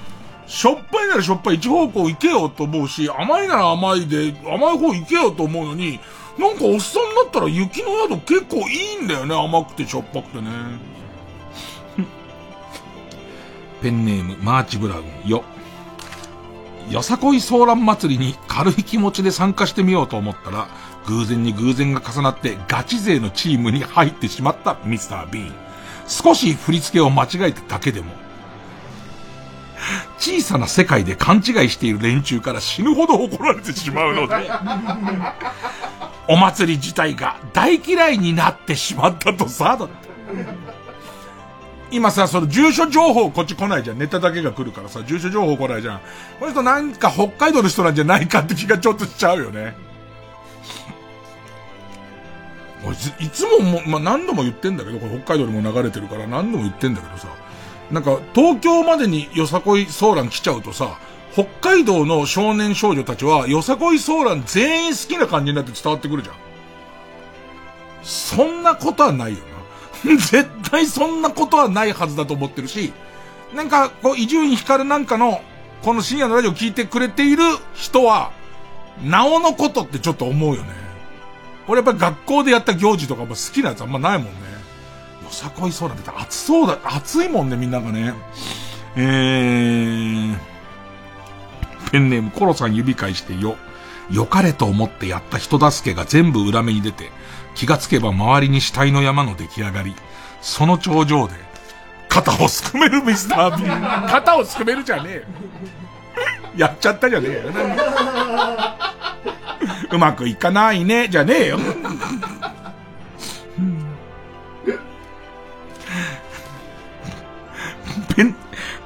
しょっぱいならしょっぱい一方向行けよと思うし、甘いなら甘いで、甘い方行けよと思うのに、なんかおっさんだったら雪の宿結構いいんだよね、甘くてしょっぱくてね。ペンネーム、マーチブラウン、よ。よさこいソーラン祭りに軽い気持ちで参加してみようと思ったら、偶然に偶然が重なってガチ勢のチームに入ってしまったミスター・ビーン。少し振り付けを間違えただけでも、小さな世界で勘違いしている連中から死ぬほど怒られてしまうので、お祭り自体が大嫌いになってしまったとさ、だって。今さ、その住所情報こっち来ないじゃん。ネタだけが来るからさ、住所情報来ないじゃん。この人なんか北海道の人なんじゃないかって気がちょっとしちゃうよね。いつもも、まあ、何度も言ってんだけど、これ北海道にも流れてるから何度も言ってんだけどさ、なんか東京までによさこいソーラン来ちゃうとさ、北海道の少年少女たちはよさこいソーラン全員好きな感じになって伝わってくるじゃん。そんなことはないよな。絶対そんなことはないはずだと思ってるし、なんか、こう、伊集院光なんかの、この深夜のラジオ聞いてくれている人は、なおのことってちょっと思うよね。俺やっぱり学校でやった行事とかも好きなやつあんまないもんね。よさこいそうだって暑そうだ、暑いもんね、みんながね。えー、ペンネームコロさん指返してよ。良かれと思ってやった人助けが全部裏目に出て、気がつけば周りに死体の山の出来上がり、その頂上で、肩をすくめるミスター・ビーン。肩をすくめるじゃねえよ。やっちゃったじゃねえよ。うまくいかないね、じゃねえよ。ペン、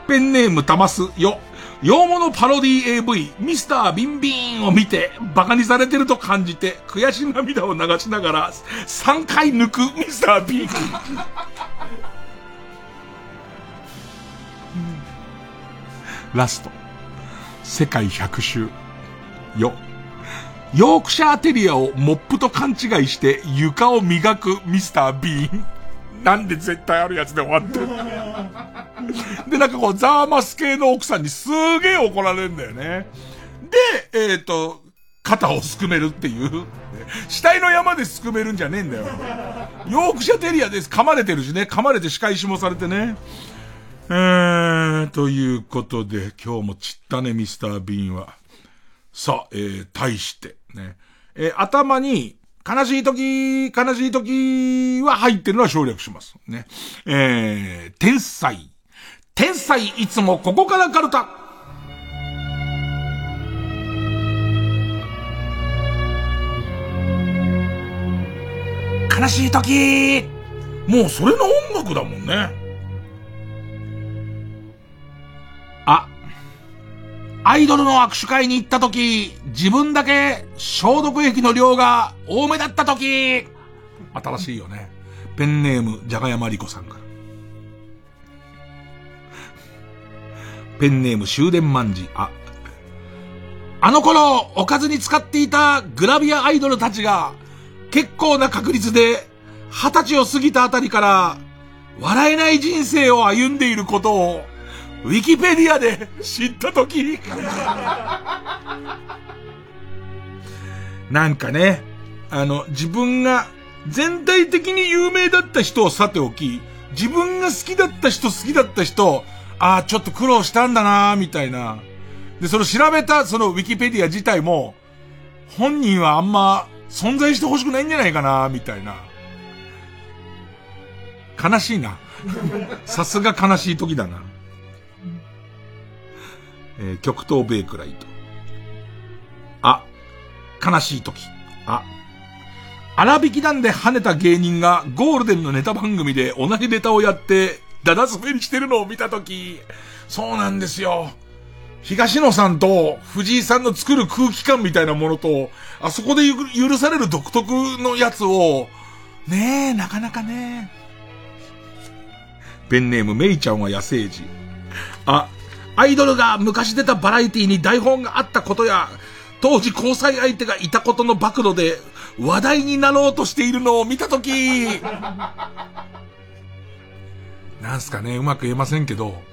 ペンネームたますよ。洋物パロディ AV、ミスタービンビンを見て、馬鹿にされてると感じて、悔し涙を流しながら、3回抜くミスタービーン。ラスト。世界100周。よ。ヨークシャーテリアをモップと勘違いして床を磨くミスター・ビーン。なんで絶対あるやつで終わってるで、なんかこう、ザーマス系の奥さんにすげえ怒られるんだよね。で、えっ、ー、と、肩をすくめるっていう。死体の山ですくめるんじゃねえんだよ。ヨークシャーテリアです。噛まれてるしね。噛まれて仕返しもされてね。えー、ということで、今日もちったね、ミスター・ビーンは。さあ、えー、対して、ね。えー、頭に、悲しい時、悲しい時は入ってるのは省略します。ね。えー、天才。天才いつもここからカルタ。悲しい時もうそれの音楽だもんね。アイドルの握手会に行った時、自分だけ消毒液の量が多めだった時、新しいよね。ペンネーム、じゃがやまりこさんから。ペンネーム、終電万事。あ、あの頃、おかずに使っていたグラビアアイドルたちが、結構な確率で、二十歳を過ぎたあたりから、笑えない人生を歩んでいることを、ウィキペディアで知ったとき、なんかね、あの、自分が全体的に有名だった人をさておき、自分が好きだった人、好きだった人、ああ、ちょっと苦労したんだなみたいな。で、その調べた、そのウィキペディア自体も、本人はあんま存在してほしくないんじゃないかなみたいな。悲しいな。さすが悲しい時だな。えー、極東ベイクライト。あ、悲しい時。あ、荒引き団で跳ねた芸人がゴールデンのネタ番組で同じネタをやって、ダダ滑りしてるのを見た時、そうなんですよ。東野さんと藤井さんの作る空気感みたいなものと、あそこで許される独特のやつを、ねえ、なかなかね。ペンネームメイちゃんは野生児。あ、アイドルが昔出たバラエティに台本があったことや、当時交際相手がいたことの暴露で話題になろうとしているのを見たとき、なんすかね、うまく言えませんけど、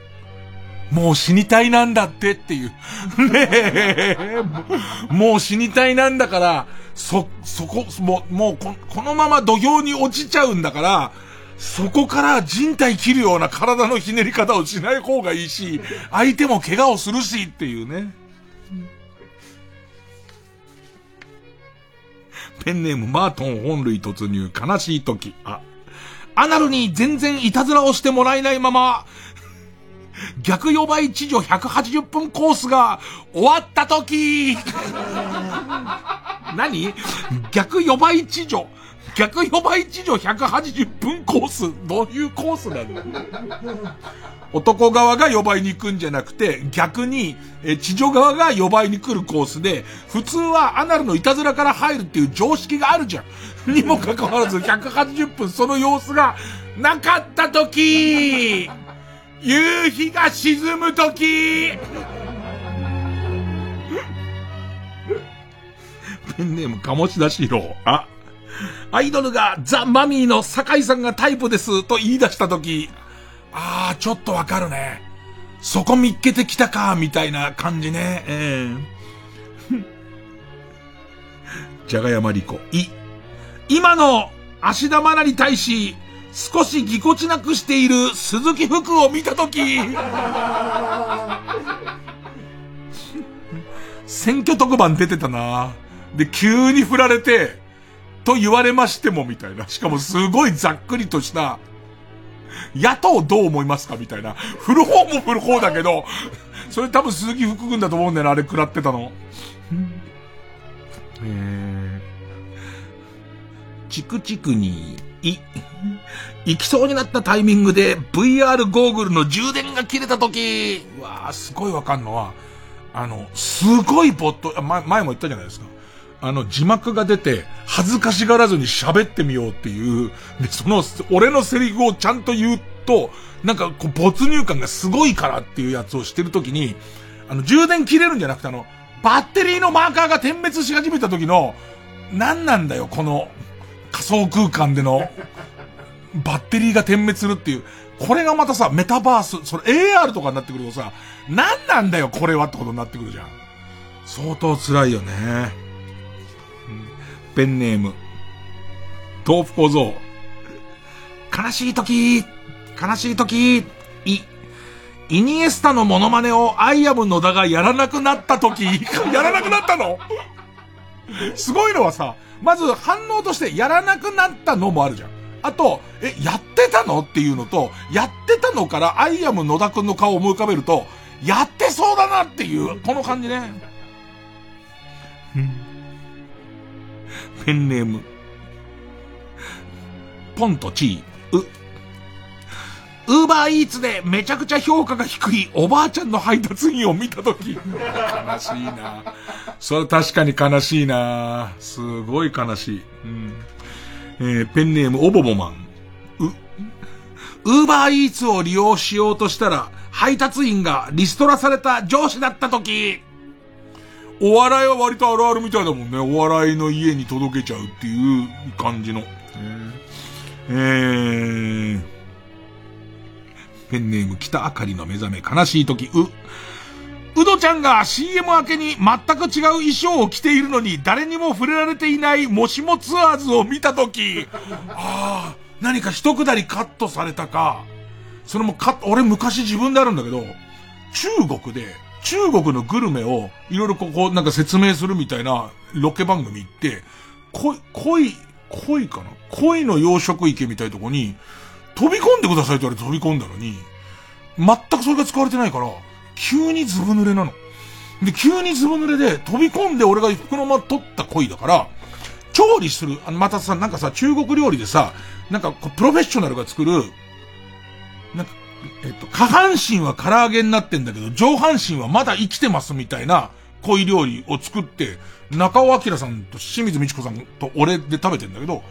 もう死にたいなんだってっていう。ねえ、もう死にたいなんだから、そ、そこ、もう、もうこ、このまま土俵に落ちちゃうんだから、そこから人体切るような体のひねり方をしない方がいいし、相手も怪我をするしっていうね。ペンネームマートン本類突入悲しい時。あ、アナルに全然いたずらをしてもらえないまま、逆予倍地上180分コースが終わった時何？逆予倍地上逆4倍地上180分コース、どういうコースなんだ男側が4倍に行くんじゃなくて、逆に、え、地上側が4倍に来るコースで、普通はアナルのいたずらから入るっていう常識があるじゃん。にもかかわらず180分その様子がなかった時夕日が沈む時ペンネーム鴨志田四郎。あ、アイドルがザ・マミーの酒井さんがタイプですと言い出したとき、あー、ちょっとわかるね。そこ見っけてきたか、みたいな感じね。えー、じゃがやまりこ。い。今の芦田愛菜に対し、少しぎこちなくしている鈴木福を見たとき、選挙特番出てたなで、急に振られて、と言われましてもみたいな。しかもすごいざっくりとした、野党どう思いますかみたいな。振る方も振る方だけど、それ多分鈴木福君だと思うんだよな、あれ食らってたの。えー、チクチクに、い、行きそうになったタイミングで VR ゴーグルの充電が切れた時、うわーすごいわかんのは、あの、すごいボット、前前も言ったじゃないですか。あの、字幕が出て、恥ずかしがらずに喋ってみようっていう、で、その、俺のセリフをちゃんと言うと、なんか、こう、没入感がすごいからっていうやつをしてるときに、あの、充電切れるんじゃなくて、あの、バッテリーのマーカーが点滅し始めた時の、何なんだよ、この、仮想空間での、バッテリーが点滅するっていう。これがまたさ、メタバース、それ AR とかになってくるとさ、何なんだよ、これはってことになってくるじゃん。相当辛いよね。ペンネーム。豆腐小僧。悲しい時、悲しい時、い、イニエスタのモノマネをアイアム野田がやらなくなった時、やらなくなったの？すごいのはさ、まず反応としてやらなくなったのもあるじゃん。あと、え、やってたの？っていうのと、やってたのからアイアム野田くんの顔を思い浮かべると、やってそうだなっていう、この感じね。ペンネーム。ポンとチー、う。ウーバーイーツでめちゃくちゃ評価が低いおばあちゃんの配達員を見たとき。悲しいなそれ確かに悲しいなすごい悲しい。うん。えー、ペンネームオボボマン。う、ウーバーイーツを利用しようとしたら、配達員がリストラされた上司だったとき。お笑いは割とあるあるみたいだもんね。お笑いの家に届けちゃうっていう感じの。えー、ペンネーム北あかりの目覚め悲しい時、う、うどちゃんが CM 明けに全く違う衣装を着ているのに誰にも触れられていないもしもツアーズを見たとき、ああ、何か一くだりカットされたか、それもカット、俺昔自分であるんだけど、中国で、中国のグルメをいろいろここなんか説明するみたいなロケ番組行って、恋、恋、恋かな？恋の養殖池みたいとこに、飛び込んでくださいって言われて飛び込んだのに、全くそれが使われてないから、急にずぶ濡れなの。で、急にずぶ濡れで飛び込んで俺が服のま取った恋だから、調理する、あの、またさ、なんかさ、中国料理でさ、なんかプロフェッショナルが作る、えっと、下半身は唐揚げになってんだけど、上半身はまだ生きてますみたいな恋料理を作って、中尾明さんと清水美智子さんと俺で食べてんだけど、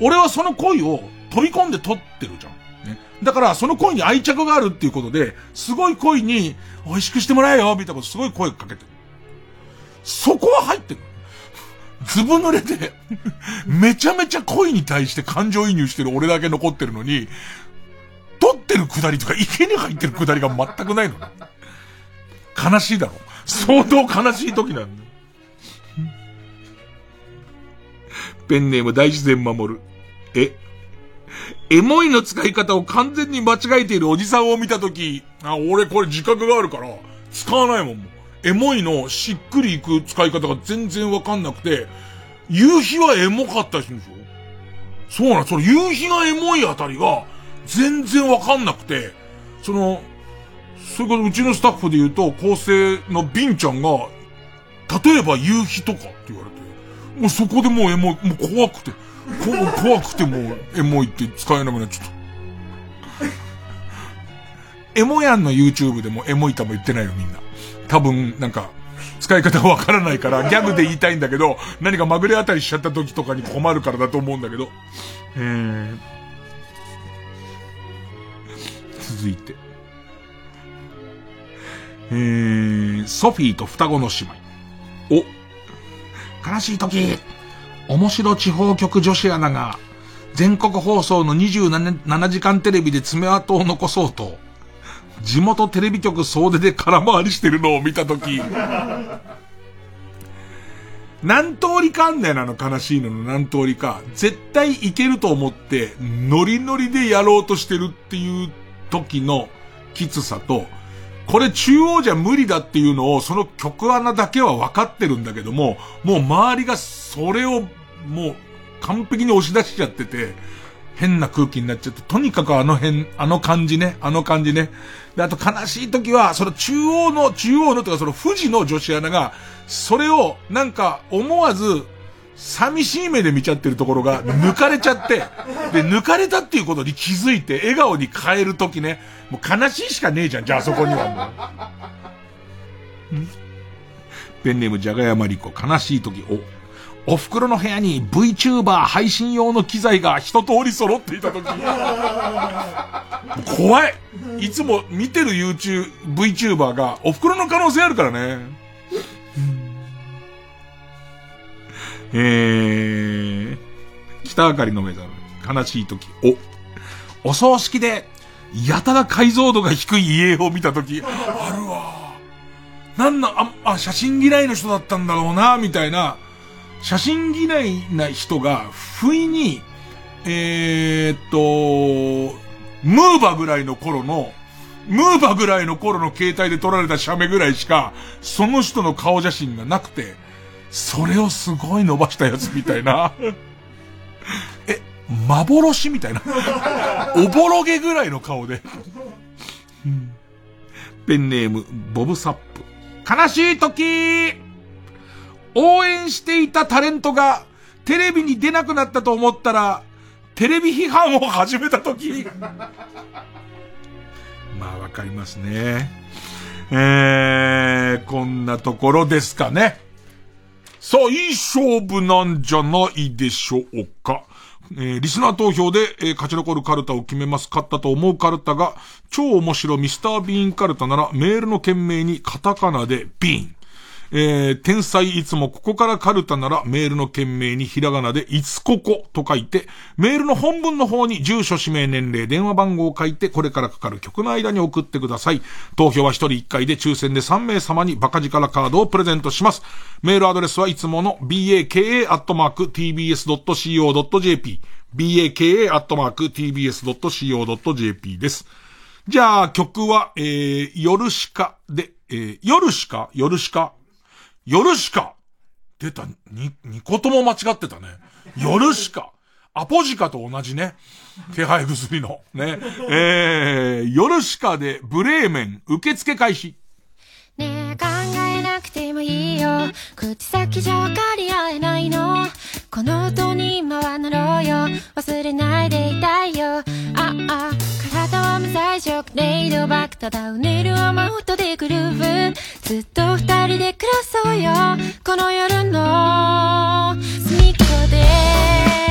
俺はその恋を飛び込んで撮ってるじゃん。ね。だから、その恋に愛着があるっていうことで、すごい恋に、美味しくしてもらえよ、みたいなことすごい声かけてる。そこは入ってる。ずぶ濡れて、めちゃめちゃ恋に対して感情移入してる俺だけ残ってるのに、撮ってるくだりとか池に入ってるくだりが全くないのね。悲しいだろ。相当悲しい時なんだよ。ペンネーム大自然守る。え、エモいの使い方を完全に間違えているおじさんを見たとき、あ、俺これ自覚があるから、使わないもん、エモいのしっくりいく使い方が全然わかんなくて、夕日はエモかったりするんでしょ？そうなの、その夕日がエモいあたりが、全然わかんなくて、その、それこそうちのスタッフで言うと、構成のビンちゃんが、例えば夕日とかって言われて、もうそこでもうエモい、もう怖くて、怖くてもうエモいって使えなくなっちゃった。エモヤンの YouTube でもエモいとも言ってないよみんな。多分、なんか、使い方わからないから、ギャグで言いたいんだけど、何かまぐれあたりしちゃった時とかに困るからだと思うんだけど。えー、続いて。えー、ソフィーと双子の姉妹。お、悲しい時、面白地方局女子アナが、全国放送の27時間テレビで爪痕を残そうと、地元テレビ局総出で空回りしてるのを見たとき、何通りかあんだよな、あの悲しいのの何通りか。絶対いけると思って、ノリノリでやろうとしてるっていう時のきつさと、これ中央じゃ無理だっていうのを、その曲穴だけは分かってるんだけども、もう周りがそれをもう完璧に押し出しちゃってて、変な空気になっちゃって、とにかくあの辺、あの感じね、あの感じね。で、あと悲しい時は、その中央の、中央のとかその富士の女子アナが、それをなんか思わず、寂しい目で見ちゃってるところが抜かれちゃって、で、抜かれたっていうことに気づいて笑顔に変えるときね、もう悲しいしかねえじゃん、じゃあそこにはもう。ペンネームじゃがやまりこ、悲しいとき、お、お袋の部屋に VTuber 配信用の機材が一通り揃っていたとき、怖いいつも見てる YouTube、VTuber がお袋の可能性あるからね。えー、北あかりの目覚め、悲しい時、お、お葬式で、やたら解像度が低い家を見た時、あるわ。なんな、あ、あ、写真嫌いの人だったんだろうな、みたいな、写真嫌いな人が、不意に、えー、っと、ムーバぐらいの頃の、ムーバぐらいの頃の携帯で撮られた写メぐらいしか、その人の顔写真がなくて、それをすごい伸ばしたやつみたいな。え、幻みたいな。おぼろげぐらいの顔で。ペンネーム、ボブサップ。悲しい時応援していたタレントがテレビに出なくなったと思ったら、テレビ批判を始めた時 まあわかりますね。えー、こんなところですかね。さあ、いい勝負なんじゃないでしょうか。えー、リスナー投票で、えー、勝ち残るカルタを決めます。勝ったと思うカルタが、超面白ミスタービーンカルタなら、メールの件名にカタカナでビーン。えー、天才いつもここからカルタならメールの件名にひらがなでいつここと書いて、メールの本文の方に住所、氏名、年齢、電話番号を書いて、これからかかる曲の間に送ってください。投票は一人一回で抽選で3名様にバカ力カードをプレゼントします。メールアドレスはいつもの baka.tbs.co.jp baka.tbs.co.jp です。じゃあ、曲は、えー、夜しかで、えー、夜しか夜しか夜しか出た、に、二個とも間違ってたね。夜しか。アポジカと同じね。気配薬の。ね。えー、夜しかでブレーメン受付開始。ねえ考えなくていいよ。口先じゃ分かり合えないの。この音に今は乗ろうよ。忘れないでいたいよ。ああ体は無彩色レイドバックただうねる雨音でグルーブずっと二人で暮らそうよ。この夜の隅っこで。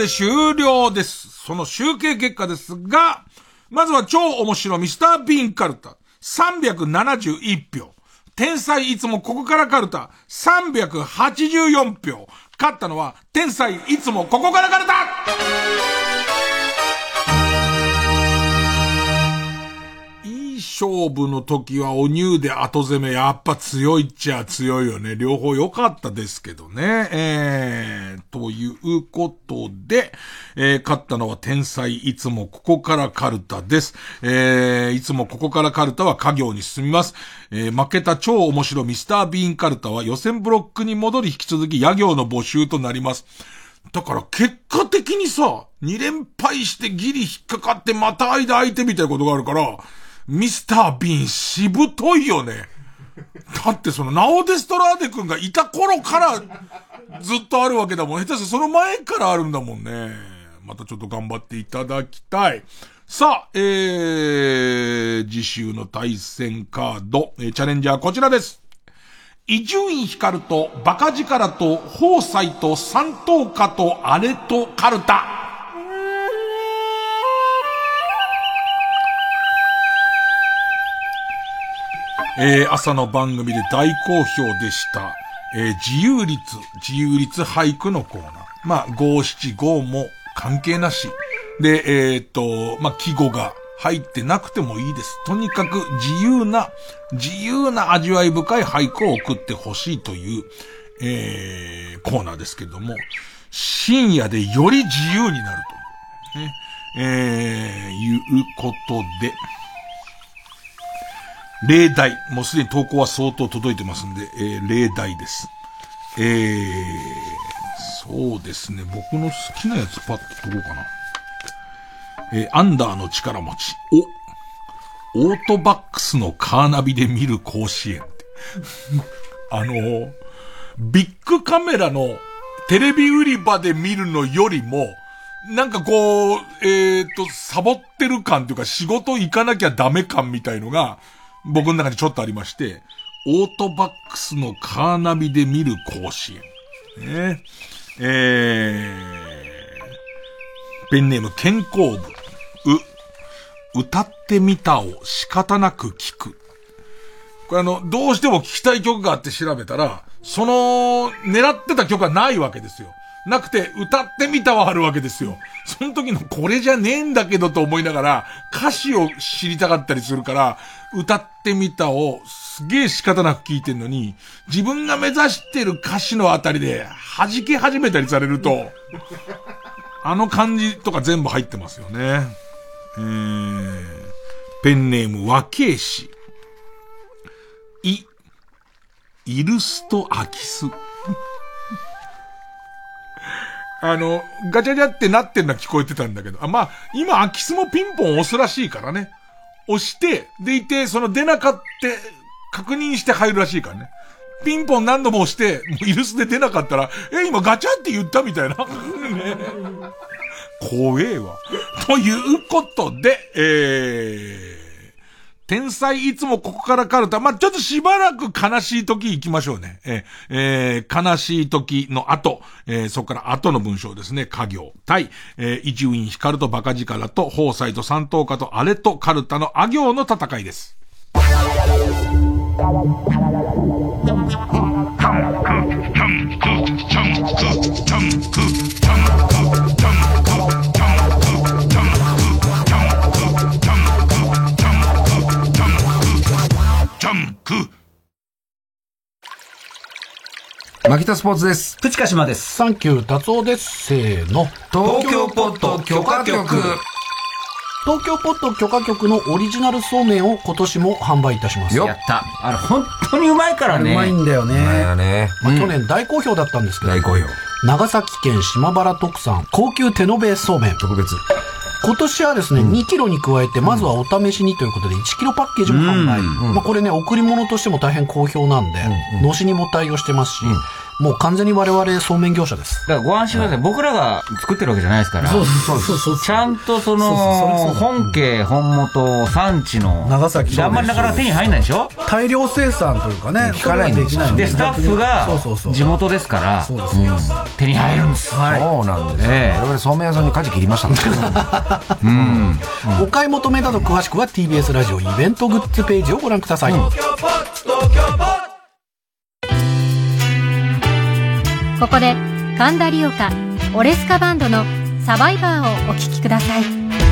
で終了です。その集計結果ですが、まずは超面白ミスター・ビーンカルタ、371票。天才いつもここからカルタ、384票。勝ったのは、天才いつもここからカルタ勝負の時はお乳で後攻め、やっぱ強いっちゃ強いよね。両方良かったですけどね。えー、ということで、えー、勝ったのは天才いつもここからカルタです。えー、いつもここからカルタは家業に進みます。えー、負けた超面白ミスタービーンカルタは予選ブロックに戻り引き続き野行の募集となります。だから結果的にさ、2連敗してギリ引っかかってまた間空いてみたいなことがあるから、ミスター・ビンしぶといよね。だってそのナオデストラーデ君がいた頃からずっとあるわけだもん。下手するとその前からあるんだもんね。またちょっと頑張っていただきたい。さあ、えー、次週の対戦カード、えーチャレンジャーこちらです。伊集院光とバカ力と宝斎と三等家とあれとカルタ。えー朝の番組で大好評でした。えー自由律、自由律俳句のコーナー。まあ、五七五も関係なし。で、えーっと、まあ、記号が入ってなくてもいいです。とにかく自由な、自由な味わい深い俳句を送ってほしいという、えー、コーナーですけれども、深夜でより自由になると。ね、えー、いうことで、例題。もうすでに投稿は相当届いてますんで、えー、例題です。えー、そうですね。僕の好きなやつパッと取ろうかな。えー、アンダーの力持ち。お、オートバックスのカーナビで見る甲子園。あのービッグカメラのテレビ売り場で見るのよりも、なんかこう、えっ、と、サボってる感というか仕事行かなきゃダメ感みたいのが、僕の中にちょっとありまして、オートバックスのカーナビで見る甲子園。ね。えー、ペンネーム健康部。う、歌ってみたを仕方なく聞く。これあの、どうしても聞きたい曲があって調べたら、その、狙ってた曲はないわけですよ。なくて、歌ってみたはあるわけですよ。その時のこれじゃねえんだけどと思いながら、歌詞を知りたかったりするから、歌ってみたをすげえ仕方なく聞いてんのに、自分が目指してる歌詞のあたりで弾け始めたりされると、あの感じとか全部入ってますよね。えー、ペンネーム和慶氏。い、イルスとアキス。あの、ガチャガチャってなってんのは聞こえてたんだけど、あ、まあ、今、空き巣もピンポン押すらしいからね。押して、でいて、その出なかって、確認して入るらしいからね。ピンポン何度も押して、もうイルスで出なかったら、え、今ガチャって言ったみたいな。ね怖えわ。ということで、えー、天才いつもここからカルタ。まあ、ちょっとしばらく悲しい時行きましょうね。ええー悲しい時の後、えーそこから後の文章ですね。家業、対、えー、伊集院光とバカ力と、宝斎と三等家と、あれとカルタのあ行の戦いです。牧田スポーツです。プチカシマです。サンキュー達夫です。せーの。東京ポット許可局。東京ポット許可局のオリジナルそうめんを今年も販売いたします。やった。あれ、本当にうまいからね。うまいんだよね。うまいよねまあ、うん去年大好評だったんですけど。大好評。長崎県島原特産高級手延べそうめん。特別。今年はですね、2キロに加えて、まずはお試しにということで、1キロパッケージも販売。うん。まあこれね、贈り物としても大変好評なんで、のしにも対応してますし、もう完全に我々そうめん業者です。だからご安心ください。僕らが作ってるわけじゃないですから。そうそうそうそうちゃんとその、本家、本元、産地の。長崎あんまりなかなか手に入んないでしょ？大量生産というかね、聞かないんでできないんで、スタッフが地元ですから、そうですうん手に入るんです。そうなんです我々そうめん屋さんに舵切りました。うん。お買い求めなど詳しくは TBS ラジオイベントグッズページをご覧ください。ここで神田理岡オレスカバンドの「サバイバー」をお聴きください。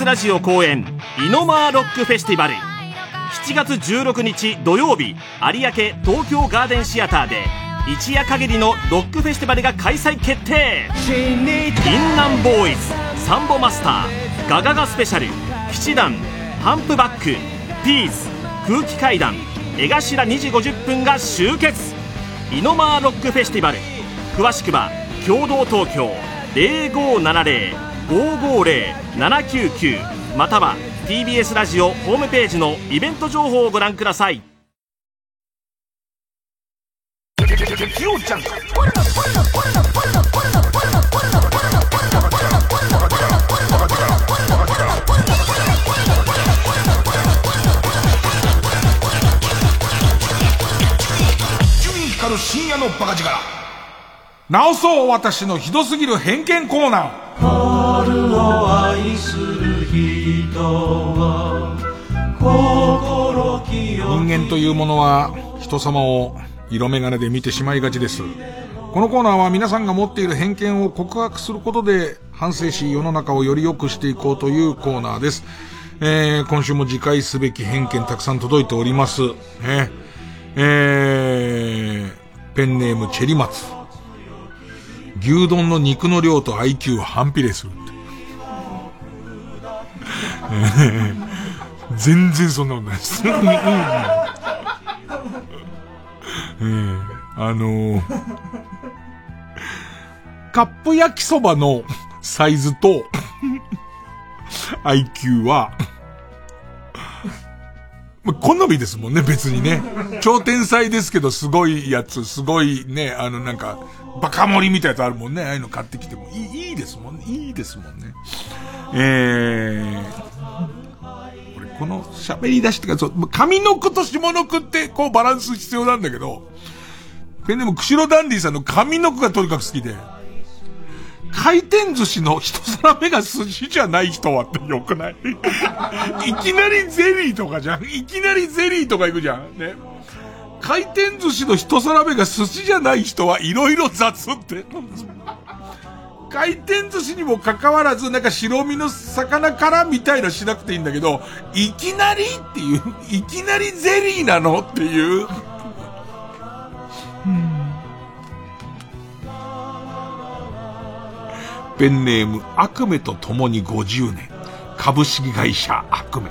TBS ラジオ公演イノマーロックフェスティバル。7月16日土曜日有明東京ガーデンシアターで一夜限りのロックフェスティバルが開催決定。銀南ボーイズサンボマスターガガガスペシャル七段ハンプバックピーズ空気階段江頭2時50分が集結。イノマーロックフェスティバル。詳しくは共同東京0570-550-799または TBS ラジオホームページのイベント情報をご覧ください光る深夜のバカ力。直そう私のひどすぎる偏見コーナー。春を愛する人は心清人間というものは人様を色眼鏡で見てしまいがちです。このコーナーは皆さんが持っている偏見を告白することで反省し世の中をより良くしていこうというコーナーです。えー、今週も自戒すべき偏見たくさん届いております。ね、えー、ペンネームチェリマツ。牛丼の肉の量と IQ 反比例する。全然そんなことないです。うん えーあのーカップ焼きそばのサイズと IQ は、まあ好みですもんね、別にね。超天才ですけど、すごいやつ、すごいね、あのなんか、バカ盛りみたいなやつあるもんね。ああいうの買ってきてもいい、いいですもんね。いいですもんね。えー、俺この喋り出しってか、そう、上の句と下の句って、こうバランス必要なんだけど、ペンネーム、釧路ダンディさんの上の句がとにかく好きで、回転寿司の一皿目が寿司じゃない人はってよくない？いきなりゼリーとかじゃん？いきなりゼリーとか行くじゃん？ね。回転寿司の一皿目が寿司じゃない人はいろいろ雑って。回転寿司にもかかわらず、なんか白身の魚からみたいのしなくていいんだけど、いきなりっていう、いきなりゼリーなのっていう。ペンネーム、アクメと共に50年。株式会社アクメ。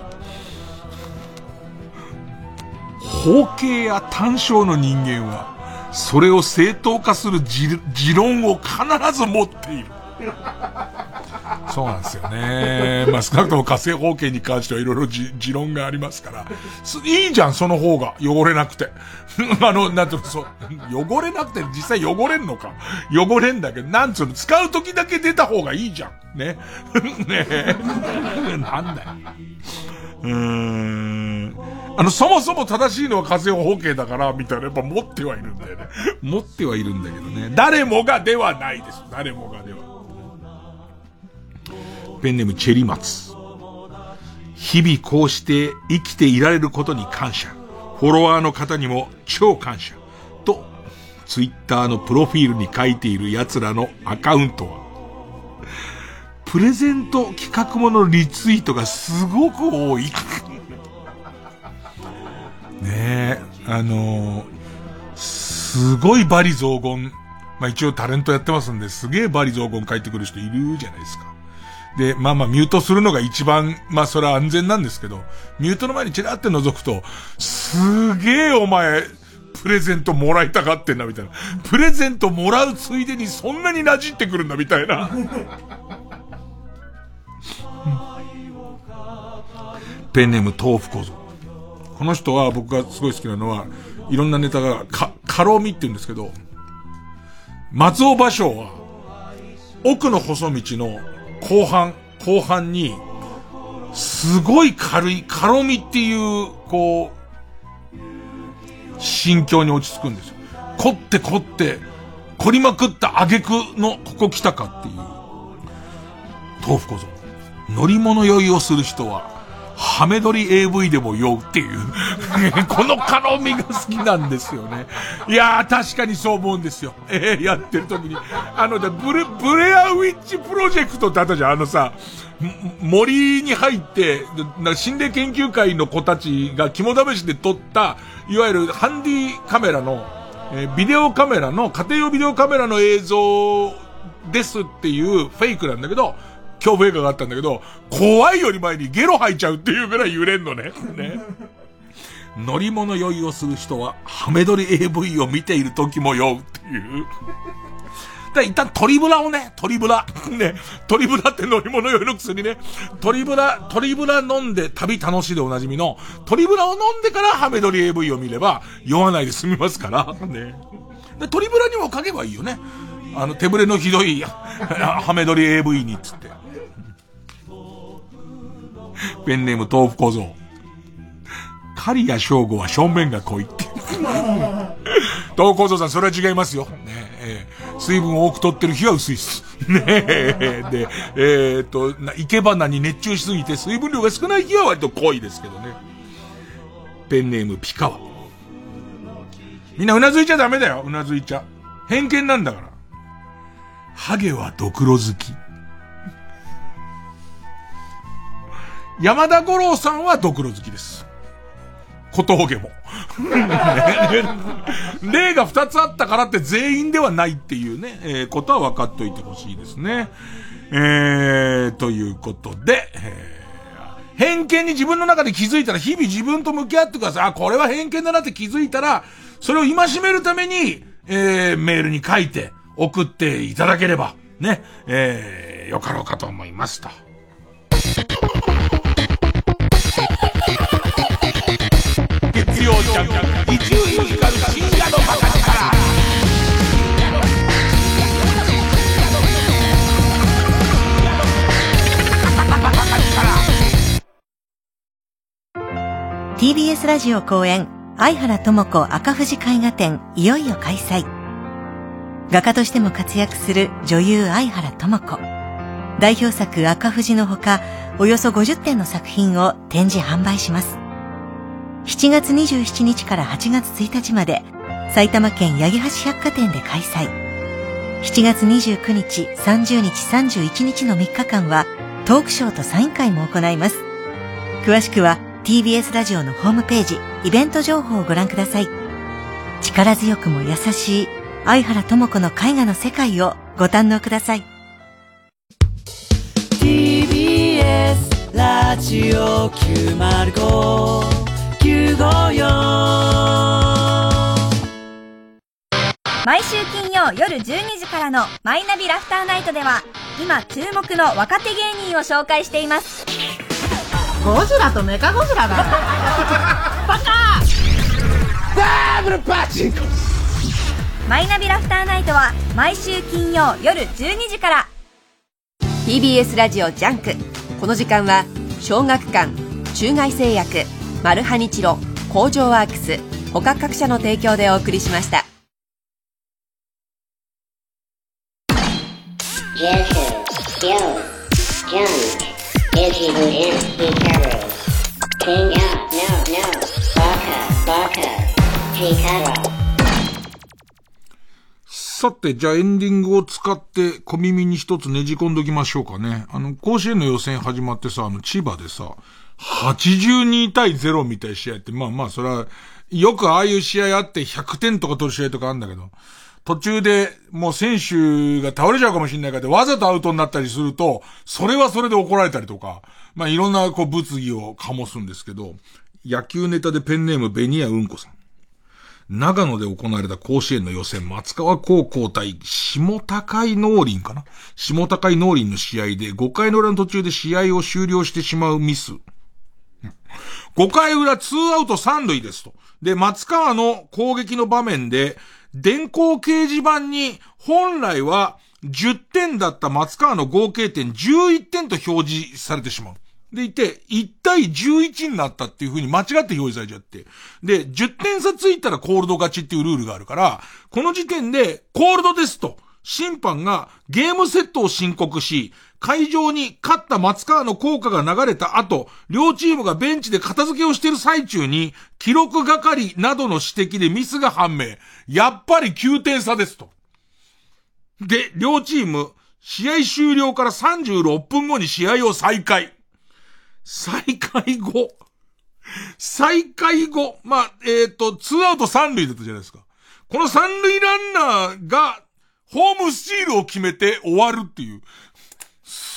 包茎や単焦の人間は、それを正当化する持持論を必ず持っている。そうなんですよね。まあ少なくとも火星方形に関してはいろいろじ持論がありますから。いいじゃん、その方が。汚れなくて。あの、なんていうの、そう、汚れなくて実際汚れんのか。汚れんだけど、なんつうの、使う時だけ出た方がいいじゃん。ね。ね。なんだよ。うーん。あの、そもそも正しいのは火星方形だから、みたいな、やっぱ持ってはいるんだよね。持ってはいるんだけどね。誰もがではないです。誰もがでは。ペンネームチェリマツ。日々こうして生きていられることに感謝。フォロワーの方にも超感謝。と、ツイッターのプロフィールに書いている奴らのアカウントは、プレゼント企画ものリツイートがすごく多い。ねえ、あのーすごいバリ雑言。まあ一応タレントやってますんで、すげえバリ雑言書いてくる人いるじゃないですか。で、まあまあミュートするのが一番、まあそれは安全なんですけど、ミュートの前にチラって覗くと、すげえお前、プレゼントもらいたがってんな、みたいな。プレゼントもらうついでにそんなに馴染ってくるんだ、みたいな。ペンネーム豆腐小僧。この人は僕がすごい好きなのは、いろんなネタが、か、カロミって言うんですけど、松尾芭蕉は、奥の細道の後半、後半に、すごい軽い、カロミっていう、こう、心境に落ち着くんですよ。凝って凝って、凝りまくった挙句のここ来たかっていう。豆腐小僧。乗り物酔いをする人は、ハメ撮り AV でも酔うっていう。この絡みが好きなんですよね。いやー、確かにそう思うんですよ。えー、やってる時に。あの、ブレ、ブレアウィッチプロジェクトってあったじゃん。あのさ、森に入って、な心霊研究会の子たちが肝試しで撮った、いわゆるハンディカメラの、えービデオカメラの、家庭用ビデオカメラの映像ですっていうフェイクなんだけど、恐怖映画があったんだけど、怖いより前にゲロ吐いちゃうっていうぐらい揺れんのね。ね。乗り物酔いをする人は、ハメ撮り AV を見ている時も酔うっていう。で、一旦鳥ブラをね、鳥ブラ。ね、鳥ブラって乗り物酔いの薬ね。鳥ブラ、鳥ブラ飲んで旅楽しいでおなじみの、鳥ブラを飲んでからハメ撮り AV を見れば、酔わないで済みますから。ね。で、鳥ブラにも書けばいいよね。あの、手ぶれのひどい、ハメ撮り AV にっつって。ペンネーム豆腐小僧。刈谷翔吾は正面が濃いって。豆腐小僧さん、それは違いますよ。ねえー水分を多く取ってる日は薄いっす。ねえで、えーっと、生け花に熱中しすぎて水分量が少ない日は割と濃いですけどね。ペンネームピカワ。みんなうなずいちゃダメだよ、うなずいちゃ。偏見なんだから。ハゲはドクロ好き。山田五郎さんはドクロ好きです。小峠も。例が二つあったからって全員ではないっていうね、えーことは分かっといてほしいですね。えー、ということで、えー偏見に自分の中で気づいたら日々自分と向き合ってください。あ、これは偏見だなって気づいたら、それを戒めるために、えー、メールに書いて送っていただければ、ね、えー、よかろうかと思いますと。曜ジャンク、伊集院光深夜のバカ力。TBS ラジオ公演相原智子赤富士絵画展いよいよ開催画家としても活躍する女優相原智子代表作赤富士のほかおよそ50点の作品を展示販売します7月27日から8月1日まで埼玉県八木橋百貨店で開催。7月29日30日31日の3日間はトークショーとサイン会も行います。詳しくは TBS ラジオのホームページイベント情報をご覧ください。力強くも優しい相原智子の絵画の世界をご堪能ください。TBS ラジオ905 905954毎週金曜夜12時からの「マイナビラフターナイト」では今注目の若手芸人を紹介しています。ゴジラとメカゴジラだ。バカ！ダブルパチンコ。マイナビラフターナイトは毎週金曜夜12時から。TBS ラジオ JUNK。この時間は小学館中外製薬マルハニチロ工場ワークス他各社の提供でお送りしましたさて、じゃあエンディングを使って小耳に一つねじ込んどきましょうかね。あの、甲子園の予選始まってさ、あの、千葉でさ、82対0みたいな試合って、まあまあ、それは、よくああいう試合あって100点とか取る試合とかあるんだけど、途中でもう選手が倒れちゃうかもしれないからで、わざとアウトになったりすると、それはそれで怒られたりとか、まあいろんなこう物議を醸すんですけど、野球ネタでペンネームベニヤうんこさん。長野で行われた甲子園の予選、松川高校対下高い農林かな？下高い農林の試合で5回の裏の途中で試合を終了してしまうミス。5回裏2アウト3塁ですと。で、松川の攻撃の場面で、電光掲示板に本来は10点だった松川の合計点11点と表示されてしまう。でいて、1対11になったっていう風に間違って表示されちゃって。で、10点差ついたらコールド勝ちっていうルールがあるから、この時点でコールドですと、審判がゲームセットを申告し、会場に勝った松川の効果が流れた後、両チームがベンチで片付けをしている最中に、記録係などの指摘でミスが判明。やっぱり9点差ですと。で、両チーム、試合終了から36分後に試合を再開。再開後。再開後。まあ、えっ、と、ツーアウト三塁だったじゃないですか。この三塁ランナーが、ホームスチールを決めて終わるっていう。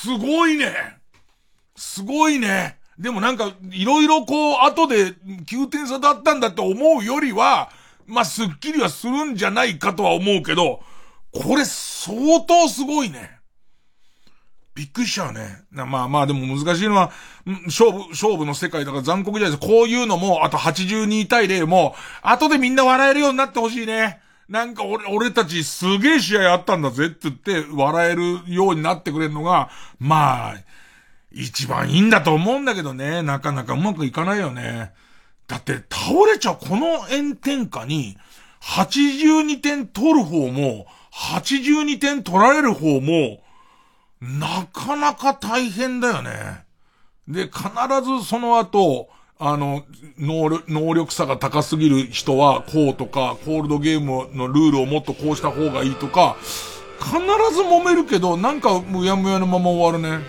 すごいね。すごいね。でもなんか、いろいろこう、後で9点差だったんだって思うよりは、まあ、すっきりはするんじゃないかとは思うけど、これ相当すごいね。びっくりしちゃうね。まあまあでも難しいのは、勝負、勝負の世界だから残酷じゃないですこういうのも、あと82対0も、後でみんな笑えるようになってほしいね。なんか俺、俺たちすげえ試合あったんだぜって言って、笑えるようになってくれるのが、まあ、一番いいんだと思うんだけどね。なかなかうまくいかないよね。だって倒れちゃう、この炎天下に、82点取る方も、82点取られる方も、なかなか大変だよね。で、必ずその後、あの、能力、能力差が高すぎる人はこうとか、コールドゲームのルールをもっとこうした方がいいとか、必ず揉めるけど、なんかむやむやのまま終わるね。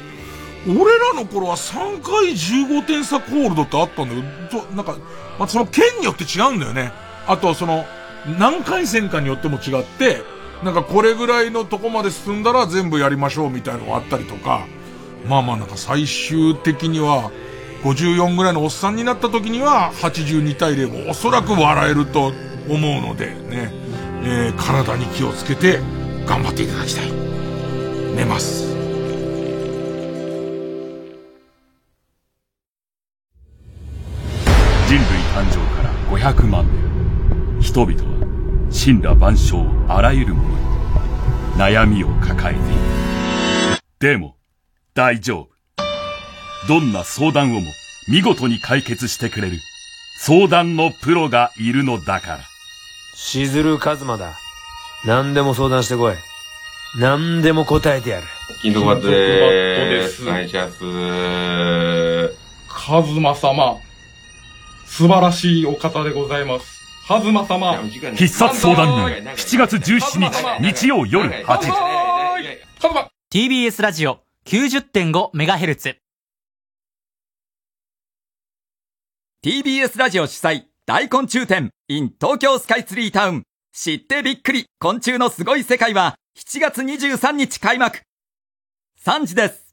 俺らの頃は3回15点差コールドってあったんだけど、なんか、まあ、その県によって違うんだよね。あとはその、何回戦かによっても違って、なんかこれぐらいのとこまで進んだら全部やりましょうみたいなのがあったりとか、まあまあなんか最終的には、54ぐらいのおっさんになった時には82対0もおそらく笑えると思うのでね、えー体に気をつけて頑張っていただきたい。寝ます。人類誕生から500万年人々は神羅万象あらゆるものに悩みを抱えているでも大丈夫どんな相談をも見事に解決してくれる相談のプロがいるのだからしずるかずまだ。何でも相談してこい。何でも答えてやる。金属バットでーす。お願いします。カズマ様。素晴らしいお方でございます。カズマ様。必殺相談員7月17日日曜夜8時 TBS ラジオ 90.5MHz TBS ラジオ主催大昆虫展 in 東京スカイツリータウン。知ってびっくり昆虫のすごい世界は7月23日開幕。3時です。